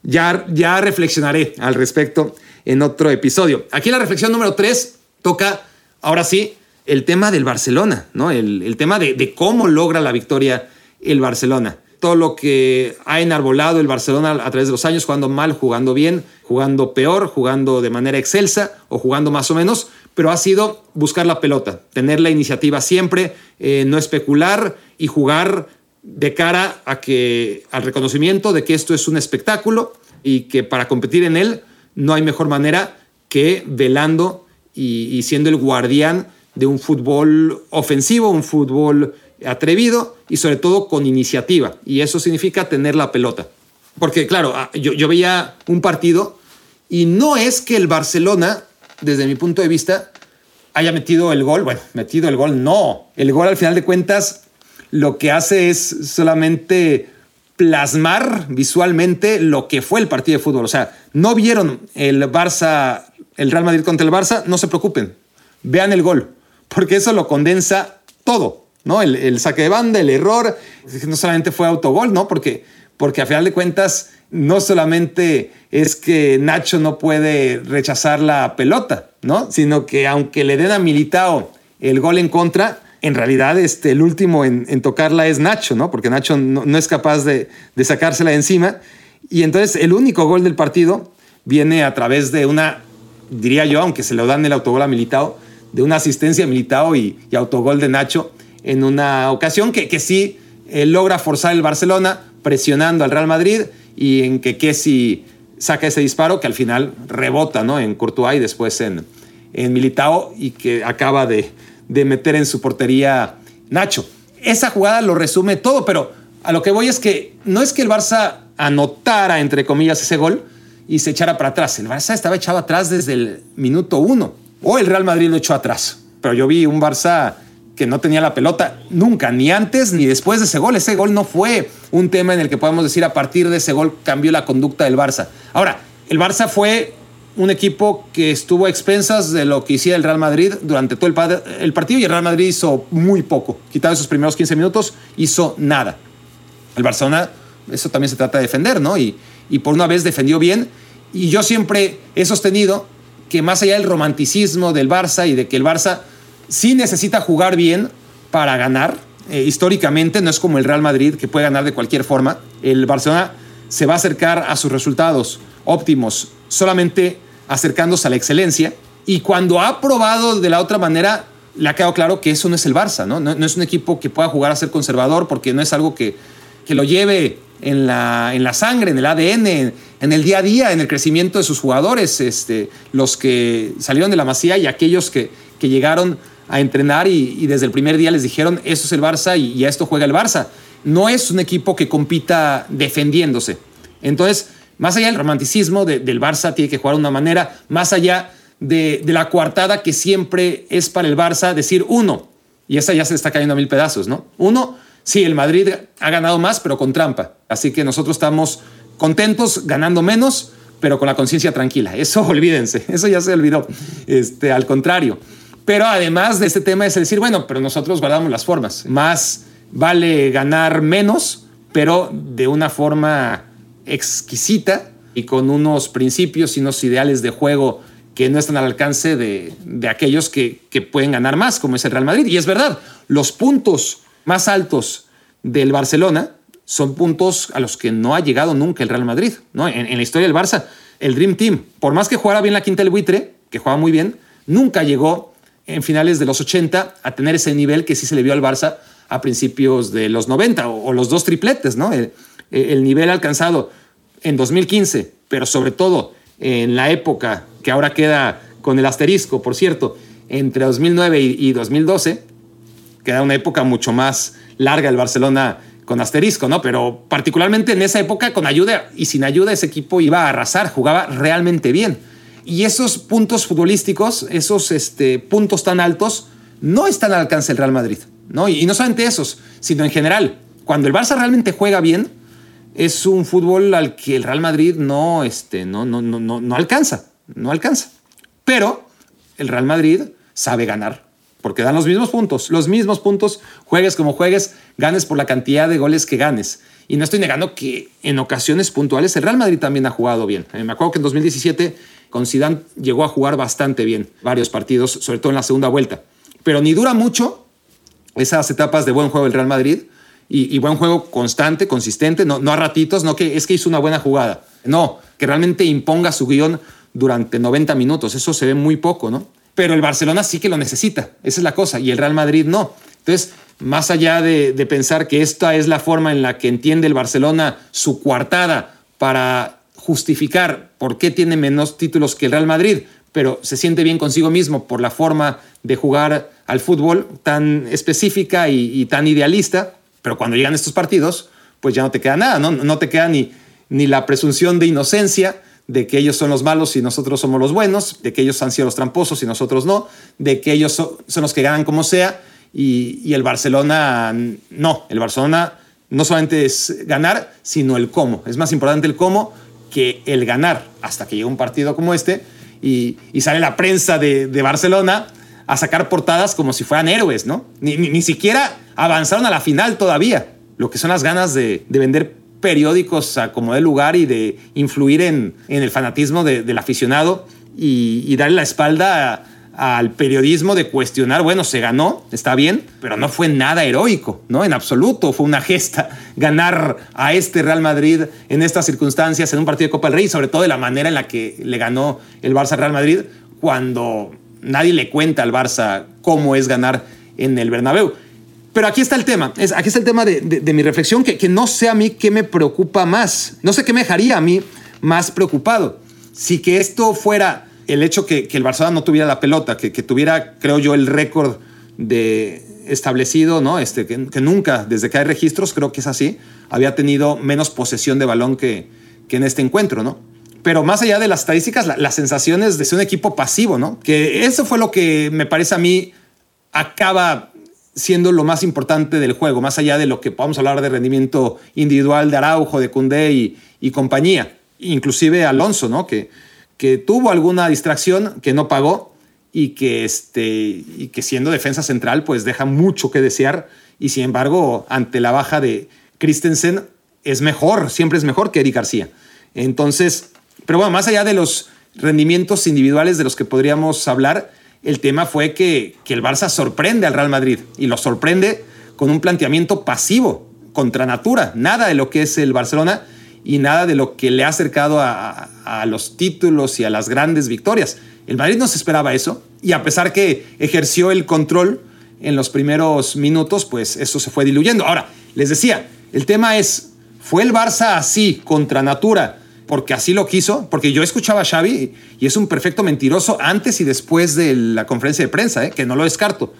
ya, ya reflexionaré al respecto en otro episodio. Aquí la reflexión número 3 toca, ahora sí, el tema del Barcelona, ¿no? el, el tema de, de cómo logra la victoria el Barcelona todo lo que ha enarbolado el Barcelona a través de los años, jugando mal, jugando bien, jugando peor, jugando de manera excelsa o jugando más o menos, pero ha sido buscar la pelota, tener la iniciativa siempre, eh, no especular y jugar de cara a que, al reconocimiento de que esto es un espectáculo y que para competir en él no hay mejor manera que velando y, siendo el guardián de un fútbol ofensivo, un fútbol atrevido y sobre todo con iniciativa. Y eso significa tener la pelota. Porque claro, ah, yo, veía un partido y no es que el Barcelona, desde mi punto de vista, haya metido el gol. Bueno, metido el gol, no. El gol al final de cuentas lo que hace es solamente plasmar visualmente lo que fue el partido de fútbol. O sea, no vieron el Barça, el Real Madrid contra el Barça, no se preocupen. Vean el gol, porque eso lo condensa todo, ¿no? El, saque de banda, el error, no solamente fue autogol, ¿no? Porque, porque a final de cuentas, no solamente es que Nacho no puede rechazar la pelota, ¿no? Sino que aunque le den a Militao el gol en contra, en realidad este, el último en, tocarla es Nacho, ¿no? Porque Nacho no, es capaz de, sacársela de encima. Y entonces el único gol del partido viene a través de una, diría yo, aunque se lo dan el autogol a Militao, de una asistencia a Militao y, autogol de Nacho en una ocasión que, que sí eh, logra forzar el Barcelona presionando al Real Madrid y en que Kessi saca ese disparo que al final rebota ¿no? en Courtois y después en, en Militao y que acaba de, de meter en su portería Nacho. Esa jugada lo resume todo, pero a lo que voy es que no es que el Barça anotara, entre comillas, ese gol y se echara para atrás. El Barça estaba echado atrás desde el minuto uno. O el Real Madrid lo echó atrás. Pero yo vi un Barça que no tenía la pelota nunca, ni antes ni después de ese gol. Ese gol no fue un tema en el que podemos decir a partir de ese gol cambió la conducta del Barça. Ahora, el Barça fue un equipo que estuvo a expensas de lo que hiciera el Real Madrid durante todo el, partido y el Real Madrid hizo muy poco. Quitado esos primeros 15 minutos, hizo nada. El Barcelona, eso también se trata de defender, ¿no? Y, y por una vez defendió bien. Y yo siempre he sostenido que más allá del romanticismo del Barça y de que el Barça sí necesita jugar bien para ganar, eh, históricamente no es como el Real Madrid que puede ganar de cualquier forma, el Barcelona se va a acercar a sus resultados óptimos solamente acercándose a la excelencia. Y cuando ha probado de la otra manera, le ha quedado claro que eso no es el Barça, ¿no? No, es un equipo que pueda jugar a ser conservador porque no es algo que, que lo lleve en la, en la sangre, en el ADN, en, el día a día, en el crecimiento de sus jugadores, este, los que salieron de la masía y aquellos que, que llegaron a entrenar y, desde el primer día les dijeron, esto es el Barça y, a esto juega el Barça. No es un equipo que compita defendiéndose. Entonces, más allá del romanticismo del Barça, tiene que jugar de una manera, más allá de, la coartada que siempre es para el Barça decir uno, y esa ya se está cayendo a mil pedazos, ¿no? Uno, sí, el Madrid ha ganado más, pero con trampa. Así que nosotros estamos contentos, ganando menos, pero con la conciencia tranquila. Eso [laughs] olvídense, eso ya se olvidó. Este, al contrario. Pero además de este tema es decir, bueno, pero nosotros guardamos las formas. Más vale ganar menos, pero de una forma exquisita y con unos principios y unos ideales de juego que no están al alcance de, aquellos que, pueden ganar más, como es el Real Madrid. Y es verdad, los puntos más altos del Barcelona son puntos a los que no ha llegado nunca el Real Madrid. ¿no? En, la historia del Barça, el Dream Team, por más que jugara bien la quinta del buitre, que juega muy bien, nunca llegó en finales de los 80 a tener ese nivel que sí se le vio al Barça a principios de los 90 o, los dos tripletes, ¿no? el nivel alcanzado en 2015, pero sobre todo en la época que ahora queda con el asterisco, por cierto, entre 2009 y 2012, queda una época mucho más larga el Barcelona con asterisco, ¿no? Pero particularmente en esa época, con ayuda y sin ayuda, ese equipo iba a arrasar, jugaba realmente bien. Y esos puntos futbolísticos, esos este, puntos tan altos, no están al alcance del Real Madrid, ¿no? Y, y no solamente esos, sino en general. Cuando el Barça realmente juega bien, es un fútbol al que el Real Madrid no, este, no, no, no, no, alcanza, no alcanza. Pero el Real Madrid sabe ganar, porque dan los mismos puntos, los mismos puntos, juegues como juegues, ganes por la cantidad de goles que ganes. Y no estoy negando que en ocasiones puntuales el Real Madrid también ha jugado bien. Eh, me acuerdo que en 2017 con Zidane llegó a jugar bastante bien varios partidos, sobre todo en la segunda vuelta. Pero ni dura mucho esas etapas de buen juego del Real Madrid, y, buen juego constante, consistente, no, no a ratitos, no que es que hizo una buena jugada. No, que realmente imponga su guion durante 90 minutos. Eso se ve muy poco, ¿no? Pero el Barcelona sí que lo necesita, esa es la cosa, y el Real Madrid no. Entonces, más allá de, de pensar que esta es la forma en la que entiende el Barcelona su coartada para justificar por qué tiene menos títulos que el Real Madrid, pero se siente bien consigo mismo por la forma de jugar al fútbol tan específica y tan idealista, pero cuando llegan estos partidos, pues ya no te queda nada, ¿no? No te queda ni, ni la presunción de inocencia de que ellos son los malos y nosotros somos los buenos, de que ellos han sido los tramposos y nosotros no, de que ellos son, los que ganan como sea y, el Barcelona no, el Barcelona no solamente es ganar, sino el cómo. Es más importante el cómo que el ganar hasta que llega un partido como este y, sale la prensa de, Barcelona a sacar portadas como si fueran héroes, ¿no? Ni, siquiera avanzaron a la final todavía. Lo que son las ganas de, vender periódicos a como de lugar y de influir en, el fanatismo del aficionado y, y darle la espalda a, al periodismo de cuestionar, bueno, se ganó, está bien, pero no fue nada heroico, ¿no? En absoluto, fue una gesta [laughs] ganar a este Real Madrid en estas circunstancias, en un partido de Copa del Rey, sobre todo de la manera en la que le ganó el Barça Real Madrid, cuando nadie le cuenta al Barça cómo es ganar en el Bernabéu. Pero aquí está el tema, aquí está el tema de, mi reflexión, que, que no sé a mí qué me preocupa más, no sé qué me dejaría a mí más preocupado. Si que esto fuera el hecho que, que el Barcelona no tuviera la pelota, que, tuviera, creo yo, el récord de establecido, ¿no? Este, que, nunca, desde que hay registros, creo que es así, había tenido menos posesión de balón que, que en este encuentro, ¿no? Pero más allá de las estadísticas, las sensaciones de ser un equipo pasivo, ¿no? Que eso fue lo que me parece a mí acaba siendo lo más importante del juego, más allá de lo que podamos hablar de rendimiento individual de Araujo, de Cundé y, y compañía, inclusive Alonso, ¿no? Que, que tuvo alguna distracción que no pagó y que, este, y que siendo defensa central pues deja mucho que desear y sin embargo ante la baja de Christensen es mejor, siempre es mejor que Eric García. Entonces, pero bueno, más allá de los rendimientos individuales de los que podríamos hablar, el tema fue que, que el Barça sorprende al Real Madrid y lo sorprende con un planteamiento pasivo, contra natura, nada de lo que es el Barcelona y nada de lo que le ha acercado a, los títulos y a las grandes victorias. El Madrid no se esperaba eso y a pesar que ejerció el control en los primeros minutos, pues eso se fue diluyendo. Ahora, les decía, el tema es, ¿fue el Barça así contra Natura porque así lo quiso? Porque yo escuchaba a Xavi y es un perfecto mentiroso antes y después de la conferencia de prensa, ¿eh? que no lo descarto.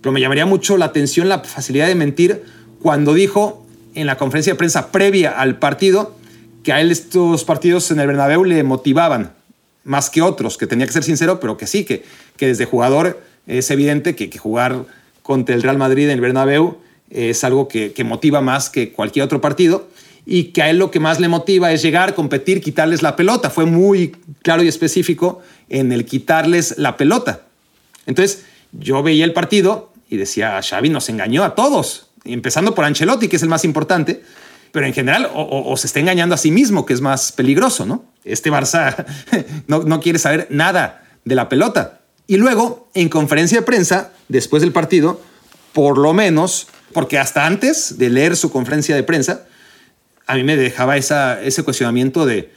Pero me llamaría mucho la atención la facilidad de mentir cuando dijo en la conferencia de prensa previa al partido que a él estos partidos en el Bernabéu le motivaban más que otros, que tenía que ser sincero, pero que sí, que, que desde jugador es evidente que, que jugar contra el Real Madrid en el Bernabéu es algo que, que, motiva más que cualquier otro partido y que a él lo que más le motiva es llegar, competir, quitarles la pelota. Fue muy claro y específico en el quitarles la pelota. Entonces yo veía el partido y decía, Xavi nos engañó a todos, empezando por Ancelotti, que es el más importante, pero en general o, se está engañando a sí mismo, que es más peligroso, ¿no? Este Barça [laughs] no, no quiere saber nada de la pelota. Y luego, en conferencia de prensa, después del partido, por lo menos, porque hasta antes de leer su conferencia de prensa, a mí me dejaba esa, ese cuestionamiento de,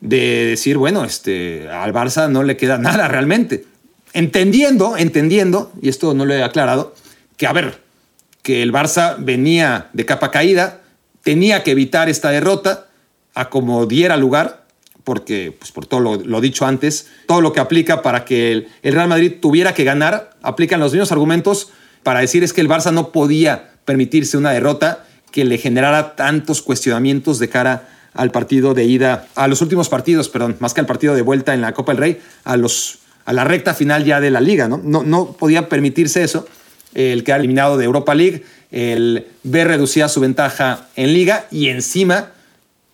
de decir, bueno, este, al Barça no le queda nada realmente. Entendiendo, entendiendo, y esto no lo he aclarado, que a ver, que el Barça venía de capa caída, tenía que evitar esta derrota a como diera lugar, porque pues por todo lo, dicho antes, todo lo que aplica para que el, Real Madrid tuviera que ganar, aplican los mismos argumentos para decir es que el Barça no podía permitirse una derrota que le generara tantos cuestionamientos de cara al partido de ida, a los últimos partidos, perdón, más que al partido de vuelta en la Copa del Rey, a, los, a la recta final ya de la liga, ¿no? No, no podía permitirse eso, el quedar eliminado de Europa League, el ver reducida su ventaja en liga y encima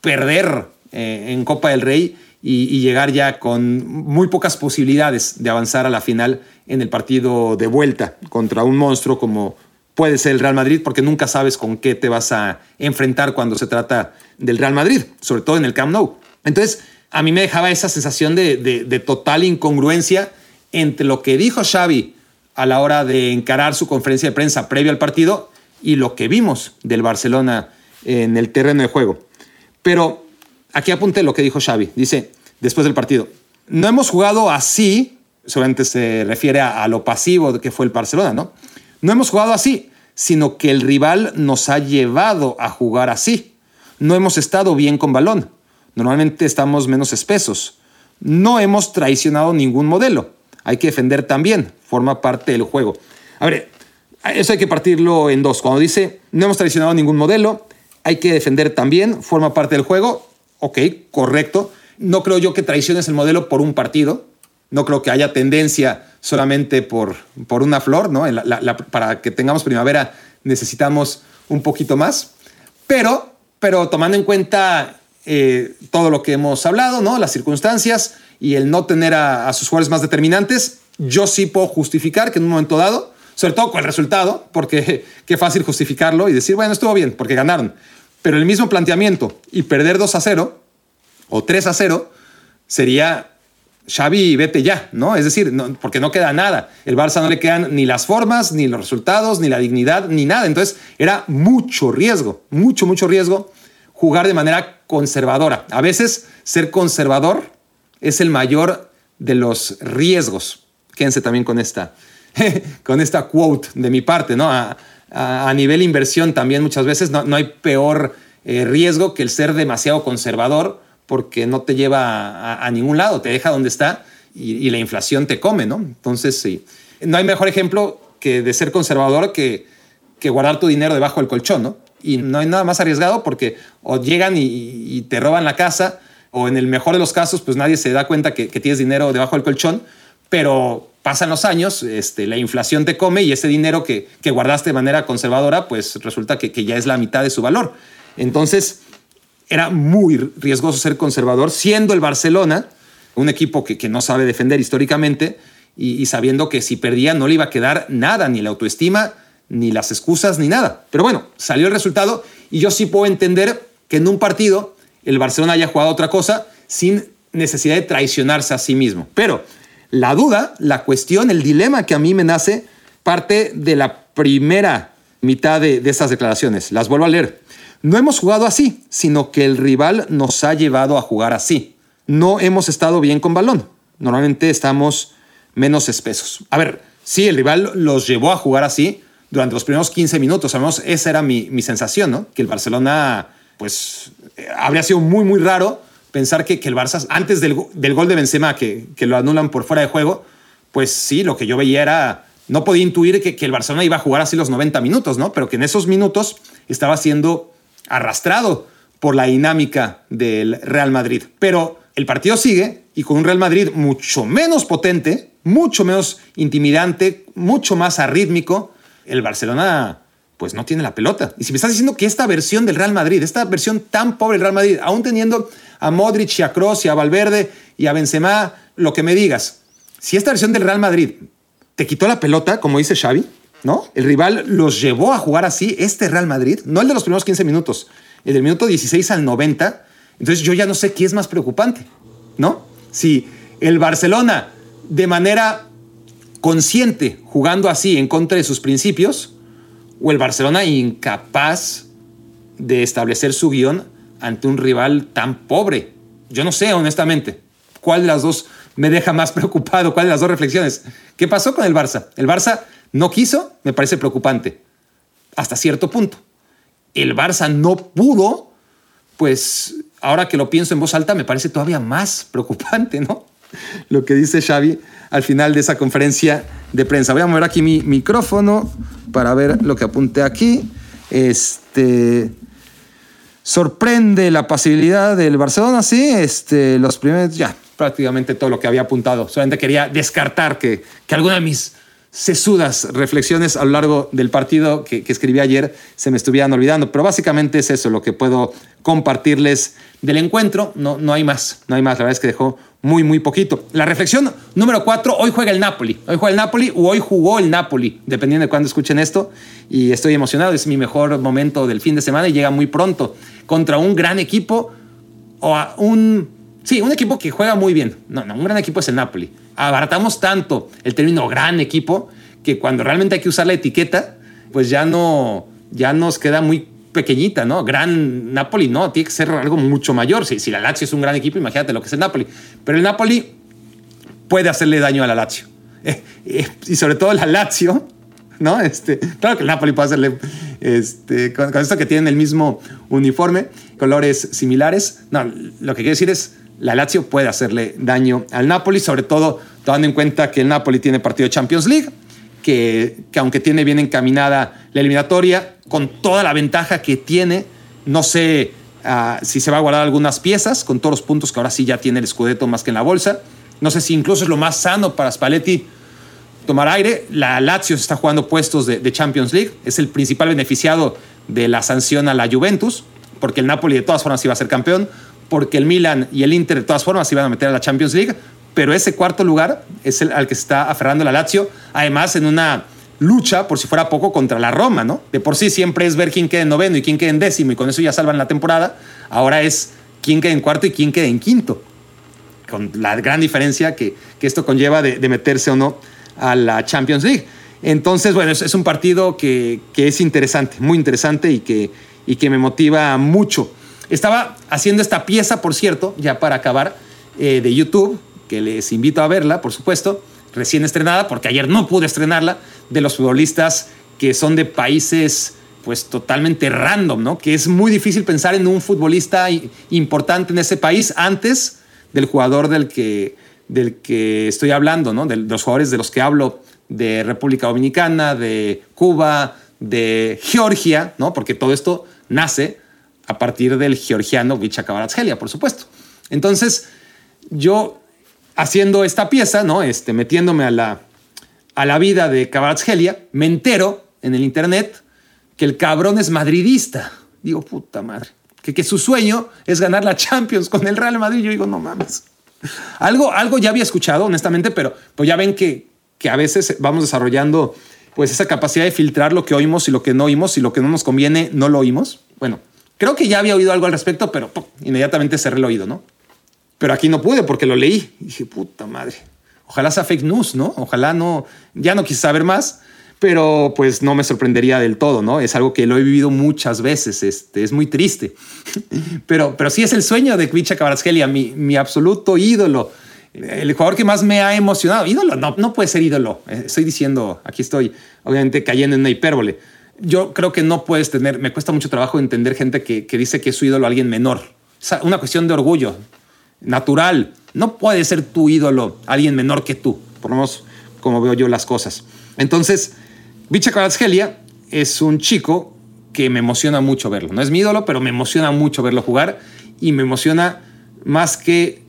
perder eh, en Copa del Rey y, llegar ya con muy pocas posibilidades de avanzar a la final en el partido de vuelta contra un monstruo como puede ser el Real Madrid, porque nunca sabes con qué te vas a enfrentar cuando se trata del Real Madrid, sobre todo en el Camp Nou. Entonces, a mí me dejaba esa sensación de, de total incongruencia entre lo que dijo Xavi a la hora de encarar su conferencia de prensa previo al partido y lo que vimos del Barcelona en el terreno de juego. Pero aquí apunté lo que dijo Xavi. Dice, después del partido, no hemos jugado así, solamente se refiere a, lo pasivo que fue el Barcelona, ¿no? No hemos jugado así, sino que el rival nos ha llevado a jugar así. No hemos estado bien con balón. Normalmente estamos menos espesos. No hemos traicionado ningún modelo. Hay que defender también. Forma parte del juego. A ver, eso hay que partirlo en dos. Cuando dice, no hemos traicionado ningún modelo, hay que defender también, forma parte del juego. Ok, correcto. No creo yo que traiciones el modelo por un partido. No creo que haya tendencia solamente por, por una flor, ¿no? para que tengamos primavera necesitamos un poquito más. Pero, pero tomando en cuenta eh, todo lo que hemos hablado, ¿no? las circunstancias y el no tener a, sus jugadores más determinantes, yo sí puedo justificar que en un momento dado, sobre todo con el resultado, porque [laughs] qué fácil justificarlo y decir, bueno, estuvo bien, porque ganaron. Pero el mismo planteamiento y perder 2 a 0 o 3 a 0 sería Xavi, vete ya, ¿no? Es decir, porque no queda nada. El Barça no le quedan ni las formas, ni los resultados, ni la dignidad, ni nada. Entonces era mucho riesgo, mucho, mucho riesgo jugar de manera conservadora. A veces ser conservador es el mayor de los riesgos. Quédense también con esta, [laughs] con esta quote de mi parte, ¿no? A, nivel inversión también muchas veces no, hay peor eh, riesgo que el ser demasiado conservador porque no te lleva a, ningún lado, te deja donde está y, la inflación te come, ¿no? Entonces, sí. No hay mejor ejemplo que de ser conservador que, que guardar tu dinero debajo del colchón, ¿no? Y no hay nada más arriesgado porque o llegan y, te roban la casa, o en el mejor de los casos, pues nadie se da cuenta que, tienes dinero debajo del colchón, pero pasan los años, este, la inflación te come y ese dinero que, que guardaste de manera conservadora, pues resulta que, que ya es la mitad de su valor. Entonces, era muy riesgoso ser conservador, siendo el Barcelona un equipo que, no sabe defender históricamente y, sabiendo que si perdía no le iba a quedar nada, ni la autoestima, ni las excusas, ni nada. Pero bueno, salió el resultado y yo sí puedo entender que en un partido el Barcelona haya jugado otra cosa sin necesidad de traicionarse a sí mismo. Pero la duda, la cuestión, el dilema que a mí me nace parte de la primera mitad de, de estas declaraciones. Las vuelvo a leer. No hemos jugado así, sino que el rival nos ha llevado a jugar así. No hemos estado bien con balón. Normalmente estamos menos espesos. A ver, sí, el rival los llevó a jugar así durante los primeros 15 minutos. Sabemos, esa era mi, sensación, ¿no? Que el Barcelona, pues, eh, habría sido muy, muy raro pensar que, el Barça, antes del, gol de Benzema, que, que, lo anulan por fuera de juego, pues sí, lo que yo veía era, no podía intuir que, que el Barcelona iba a jugar así los 90 minutos, ¿no? Pero que en esos minutos estaba siendo arrastrado por la dinámica del Real Madrid. Pero el partido sigue y con un Real Madrid mucho menos potente, mucho menos intimidante, mucho más arrítmico, el Barcelona pues no tiene la pelota. Y si me estás diciendo que esta versión del Real Madrid, esta versión tan pobre del Real Madrid, aún teniendo a Modric y a Kroos y a Valverde y a Benzema, lo que me digas, si esta versión del Real Madrid te quitó la pelota, como dice Xavi, ¿no? El rival los llevó a jugar así, este Real Madrid, no el de los primeros 15 minutos, el del minuto 16 al 90. Entonces yo ya no sé qué es más preocupante, ¿no? Si el Barcelona de manera consciente jugando así en contra de sus principios o el Barcelona incapaz de establecer su guion ante un rival tan pobre. Yo no sé, honestamente, cuál de las dos me deja más [laughs] preocupado, cuál de las dos reflexiones. ¿Qué pasó con el Barça? El Barça no quiso, me parece preocupante, hasta cierto punto. El Barça no pudo, pues ahora que lo pienso en voz alta me parece todavía más preocupante, ¿no? [laughs] Lo que dice Xavi al final de esa conferencia de prensa. Voy a mover aquí mi micrófono para ver lo que apunté aquí. Este sorprende la pasibilidad del Barcelona, sí, este, los primeros, ya, prácticamente todo lo que había apuntado. Solamente quería descartar que, que alguna de mis sesudas reflexiones a lo largo del partido que, escribí ayer se me estuvieran olvidando, pero básicamente es eso lo que puedo compartirles del encuentro, no, no hay más, no hay más, la verdad es que dejó muy, muy poquito. La reflexión número cuatro, hoy juega el Napoli, hoy juega el Napoli o hoy jugó el Napoli, dependiendo de cuándo escuchen esto, y estoy emocionado, es mi mejor momento del fin de semana y llega muy pronto contra un gran equipo o un, sí, un equipo que juega muy bien, no, no, un gran equipo es el Napoli abaratamos tanto el término gran equipo que cuando realmente hay que usar la etiqueta, pues ya no, ya nos queda muy pequeñita, ¿no? Gran Napoli, no, tiene que ser algo mucho mayor. Si, si la Lazio es un gran equipo, imagínate lo que es el Napoli. Pero el Napoli puede hacerle daño a la Lazio. [laughs] Y sobre todo la Lazio, ¿no? Este, claro que el Napoli puede hacerle, este, con, esto que tienen el mismo uniforme, colores similares. No, lo que quiero decir es, la Lazio puede hacerle daño al Napoli, sobre todo tomando en cuenta que el Napoli tiene partido de Champions League, que, que aunque tiene bien encaminada la eliminatoria, con toda la ventaja que tiene, no sé ah, si se va a guardar algunas piezas, con todos los puntos que ahora sí ya tiene el Scudetto más que en la bolsa. No sé si incluso es lo más sano para Spalletti tomar aire. La Lazio se está jugando puestos de, de Champions League, es el principal beneficiado de la sanción a la Juventus, porque el Napoli de todas formas iba a ser campeón, porque el Milan y el Inter de todas formas iban a meter a la Champions League, pero ese cuarto lugar es el al que se está aferrando la Lazio, además en una lucha, por si fuera poco, contra la Roma, ¿no? De por sí siempre es ver quién queda en noveno y quién queda en décimo, y con eso ya salvan la temporada. Ahora es quién queda en cuarto y quién queda en quinto. Con la gran diferencia que, que esto conlleva de, meterse o no a la Champions League. Entonces, bueno, es, es un partido que, que, es interesante, muy interesante y que, y que me motiva mucho. Estaba haciendo esta pieza, por cierto, ya para acabar, eh, de YouTube, que les invito a verla, por supuesto, recién estrenada, porque ayer no pude estrenarla, de los futbolistas que son de países pues totalmente random, ¿no? Que es muy difícil pensar en un futbolista importante en ese país antes del jugador del que, del que estoy hablando, ¿no? De los jugadores de los que hablo de República Dominicana, de Cuba, de Georgia, ¿no? Porque todo esto nace a partir del georgiano Vicha Kvaratskhelia, por supuesto. Entonces, yo haciendo esta pieza, ¿no? Este, metiéndome a la, a la vida de Kvaratskhelia, me entero en el internet que el cabrón es madridista. Digo, puta madre. Que, que su sueño es ganar la Champions con el Real Madrid. Yo digo, no mames. Algo, algo ya había escuchado, honestamente, pero pues ya ven que, que a veces vamos desarrollando pues esa capacidad de filtrar lo que oímos y lo que no oímos y lo que no nos conviene no lo oímos. Bueno, creo que ya había oído algo al respecto, pero ¡pum! inmediatamente cerré el oído, ¿no? Pero aquí no pude porque lo leí. Y dije, puta madre. Ojalá sea fake news, ¿no? Ojalá no, ya no quise saber más, pero pues no me sorprendería del todo, ¿no? Es algo que lo he vivido muchas veces, este, es muy triste. [laughs] pero, pero sí es el sueño de Kvicha Kvaratskhelia, mi, mi absoluto ídolo. El jugador que más me ha emocionado. Ídolo, no, no puede ser ídolo. Eh, estoy diciendo, aquí estoy, obviamente cayendo en una hipérbole. Yo creo que no puedes tener, me cuesta mucho trabajo entender gente que, que dice que es su ídolo alguien menor. Es una cuestión de orgullo natural. No puede ser tu ídolo alguien menor que tú, por lo menos como veo yo las cosas. Entonces, Kvaratskhelia es un chico que me emociona mucho verlo. No es mi ídolo, pero me emociona mucho verlo jugar y me emociona más que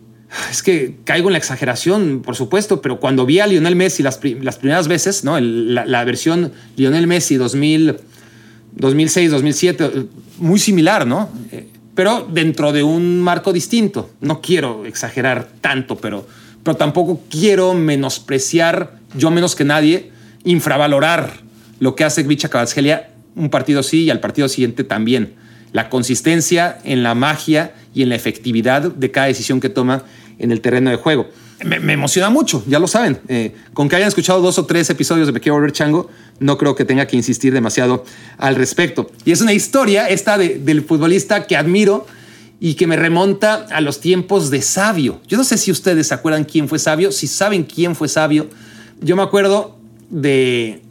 es que caigo en la exageración, por supuesto, pero cuando vi a Lionel Messi las, las primeras veces, ¿no? La, versión Lionel Messi 2000, 2006, 2007, muy similar, ¿no? Eh, pero dentro de un marco distinto. No quiero exagerar tanto, pero, pero tampoco quiero menospreciar, yo menos que nadie, infravalorar lo que hace Vicha Kvaratskhelia un partido sí y al partido siguiente también. La consistencia en la magia y en la efectividad de cada decisión que toma en el terreno de juego. Me, emociona mucho, ya lo saben. Eh, con que hayan escuchado dos o tres episodios de Me Quiero Volver Chango, no creo que tenga que insistir demasiado al respecto. Y es una historia esta de, del futbolista que admiro y que me remonta a los tiempos de Sabio. Yo no sé si ustedes se acuerdan quién fue Sabio, si saben quién fue Sabio. Yo me acuerdo de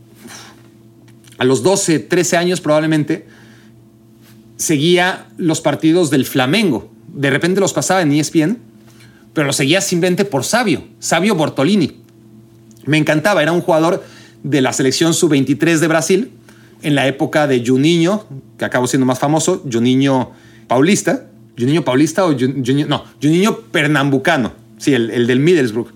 a los 12, 13 años probablemente, seguía los partidos del Flamengo. De repente los pasaba en ESPN, pero los seguía simplemente por Sabio, Sabio Bortolini. Me encantaba, era un jugador de la selección sub-23 de Brasil en la época de Juninho, que acabó siendo más famoso, Juninho Paulista. Juninho Paulista o Juninho, no, Juninho Pernambucano, sí, el, el del Middlesbrough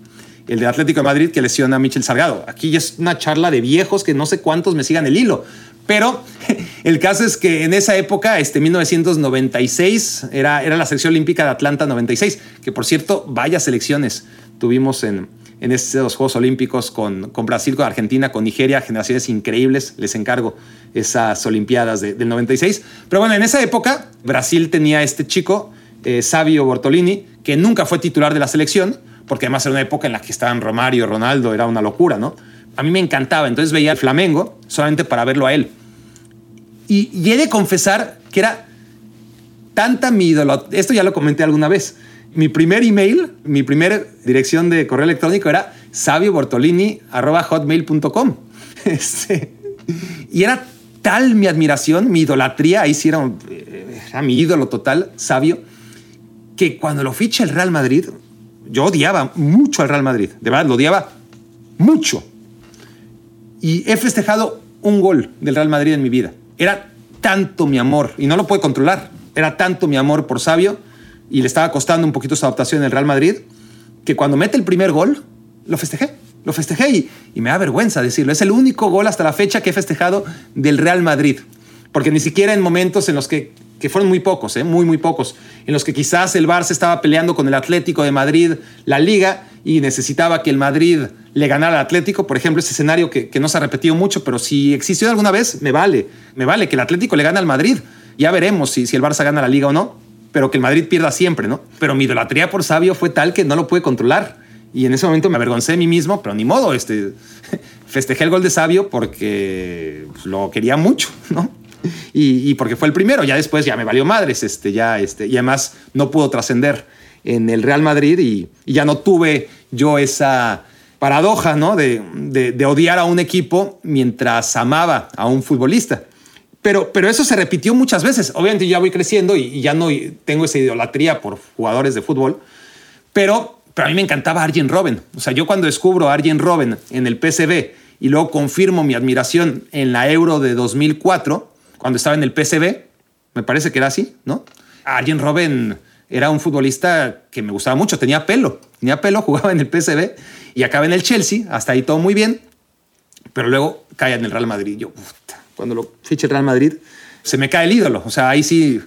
el de Atlético de Madrid que lesiona a Michel Salgado. Aquí es una charla de viejos que no sé cuántos me sigan el hilo. Pero [laughs] el caso es que en esa época, este 1996, era, era la selección olímpica de Atlanta 96, que por cierto, vaya selecciones tuvimos en, en estos Juegos Olímpicos con, con Brasil, con Argentina, con Nigeria, generaciones increíbles. Les encargo esas Olimpiadas de, del 96. Pero bueno, en esa época, Brasil tenía este chico, eh, Sabio Bortolini, que nunca fue titular de la selección porque además era una época en la que estaban Romario, Ronaldo, era una locura, ¿no? A mí me encantaba, entonces veía al Flamengo solamente para verlo a él. Y, y he de confesar que era tanta mi ídolo, esto ya lo comenté alguna vez, mi primer email, mi primera dirección de correo electrónico era sabiobortolini.hotmail.com. [laughs] Este, y era tal mi admiración, mi idolatría, ahí sí era, era mi ídolo total, sabio, que cuando lo ficha el Real Madrid, yo odiaba mucho al Real Madrid, de verdad, lo odiaba mucho. Y he festejado un gol del Real Madrid en mi vida. Era tanto mi amor, y no lo puedo controlar, era tanto mi amor por Sabio, y le estaba costando un poquito su adaptación en el Real Madrid, que cuando mete el primer gol, lo festejé. Lo festejé y, y me da vergüenza decirlo. Es el único gol hasta la fecha que he festejado del Real Madrid. Porque ni siquiera en momentos en los que, que fueron muy pocos, ¿eh? muy, muy pocos, en los que quizás el Barça estaba peleando con el Atlético de Madrid la liga y necesitaba que el Madrid le ganara al Atlético, por ejemplo, ese escenario que, que no se ha repetido mucho, pero si existió alguna vez, me vale, me vale que el Atlético le gane al Madrid. Ya veremos si, si el Barça gana la liga o no, pero que el Madrid pierda siempre, ¿no? Pero mi idolatría por Sabio fue tal que no lo pude controlar. Y en ese momento me avergoncé de mí mismo, pero ni modo, este, [laughs] festejé el gol de Sabio porque pues, lo quería mucho, ¿no? [laughs] Y, porque fue el primero, ya después ya me valió madres, este, ya, este, y además no pudo trascender en el Real Madrid y, y, ya no tuve yo esa paradoja, ¿no? De, de, de, odiar a un equipo mientras amaba a un futbolista. Pero, pero eso se repitió muchas veces. Obviamente ya voy creciendo y, y ya no tengo esa idolatría por jugadores de fútbol, pero pero a mí me encantaba Arjen Robben. O sea, yo cuando descubro a Arjen Robben en el PSV y luego confirmo mi admiración en la Euro de 2004, cuando estaba en el PSV, me parece que era así, ¿no? Arjen Robben era un futbolista que me gustaba mucho, tenía pelo, tenía pelo, [laughs] jugaba en el PSV y acaba en el Chelsea, hasta ahí todo muy bien, pero luego cae en el Real Madrid. Yo, puta, cuando lo fiche el Real Madrid, se me cae el ídolo. O sea, ahí sí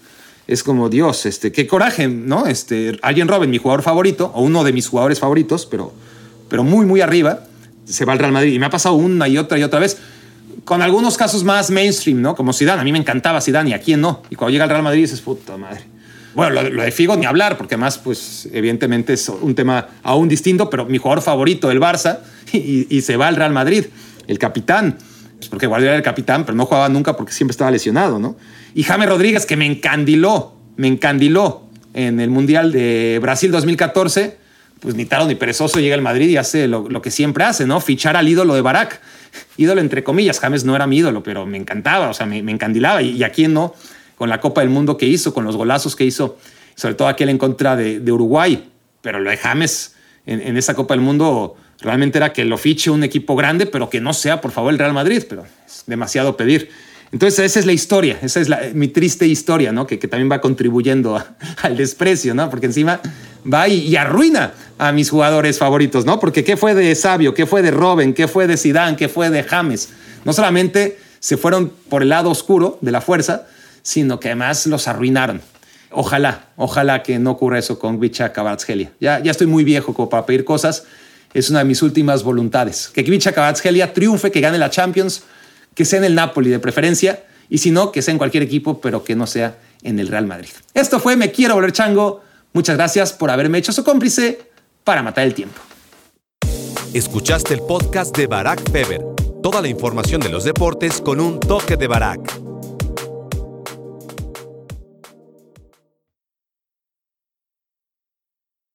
es como Dios, este, qué coraje, ¿no? Este, Arjen Robben, mi jugador favorito, o uno de mis jugadores favoritos, pero, pero muy, muy arriba, se va al Real Madrid. Y me ha pasado una y otra y otra vez, con algunos casos más mainstream, ¿no? Como Zidane. A mí me encantaba Zidane y a quién no. Y cuando llega al Real Madrid dices, puta madre. Bueno, lo, de Figo ni hablar, porque además, pues, evidentemente es un tema aún distinto, pero mi jugador favorito, el Barça, [laughs] y, se va al Real Madrid, el capitán. Pues porque Guardiola era el capitán, pero no jugaba nunca porque siempre estaba lesionado, ¿no? Y James Rodríguez, que me encandiló, me encandiló en el Mundial de Brasil 2014, pues ni taro ni perezoso llega al Madrid y hace lo, lo, que siempre hace, ¿no? Fichar al ídolo de Barak. Ídolo entre comillas, James no era mi ídolo, pero me encantaba, o sea, me, me encandilaba. Y, y, a no, con la Copa del Mundo que hizo, con los golazos que hizo, sobre todo aquel en contra de, de Uruguay. Pero lo de James en, en, esa Copa del Mundo realmente era que lo fiche un equipo grande, pero que no sea, por favor, el Real Madrid, pero es demasiado pedir. Entonces esa es la historia, esa es la, mi triste historia, ¿no? Que, también va contribuyendo [laughs] al desprecio, ¿no? Porque encima va y, arruina a mis jugadores favoritos, ¿no? Porque ¿qué fue de Sabio? ¿Qué fue de Robben? ¿Qué fue de Zidane? ¿Qué fue de James? No solamente se fueron por el lado oscuro de la fuerza, sino que además los arruinaron. Ojalá, ojalá que no ocurra eso con Vicha Kvaratskhelia. Ya, ya estoy muy viejo como para pedir cosas. Es una de mis últimas voluntades. Que Vicha Kvaratskhelia triunfe, que gane la Champions, que sea en el Napoli de preferencia, y si no, que sea en cualquier equipo, pero que no sea en el Real Madrid. Esto fue Me Quiero Volver Chango. Muchas gracias por haberme hecho su cómplice para matar el tiempo. Escuchaste el podcast de Barack Feber. Toda la información de los deportes con un toque de Barack.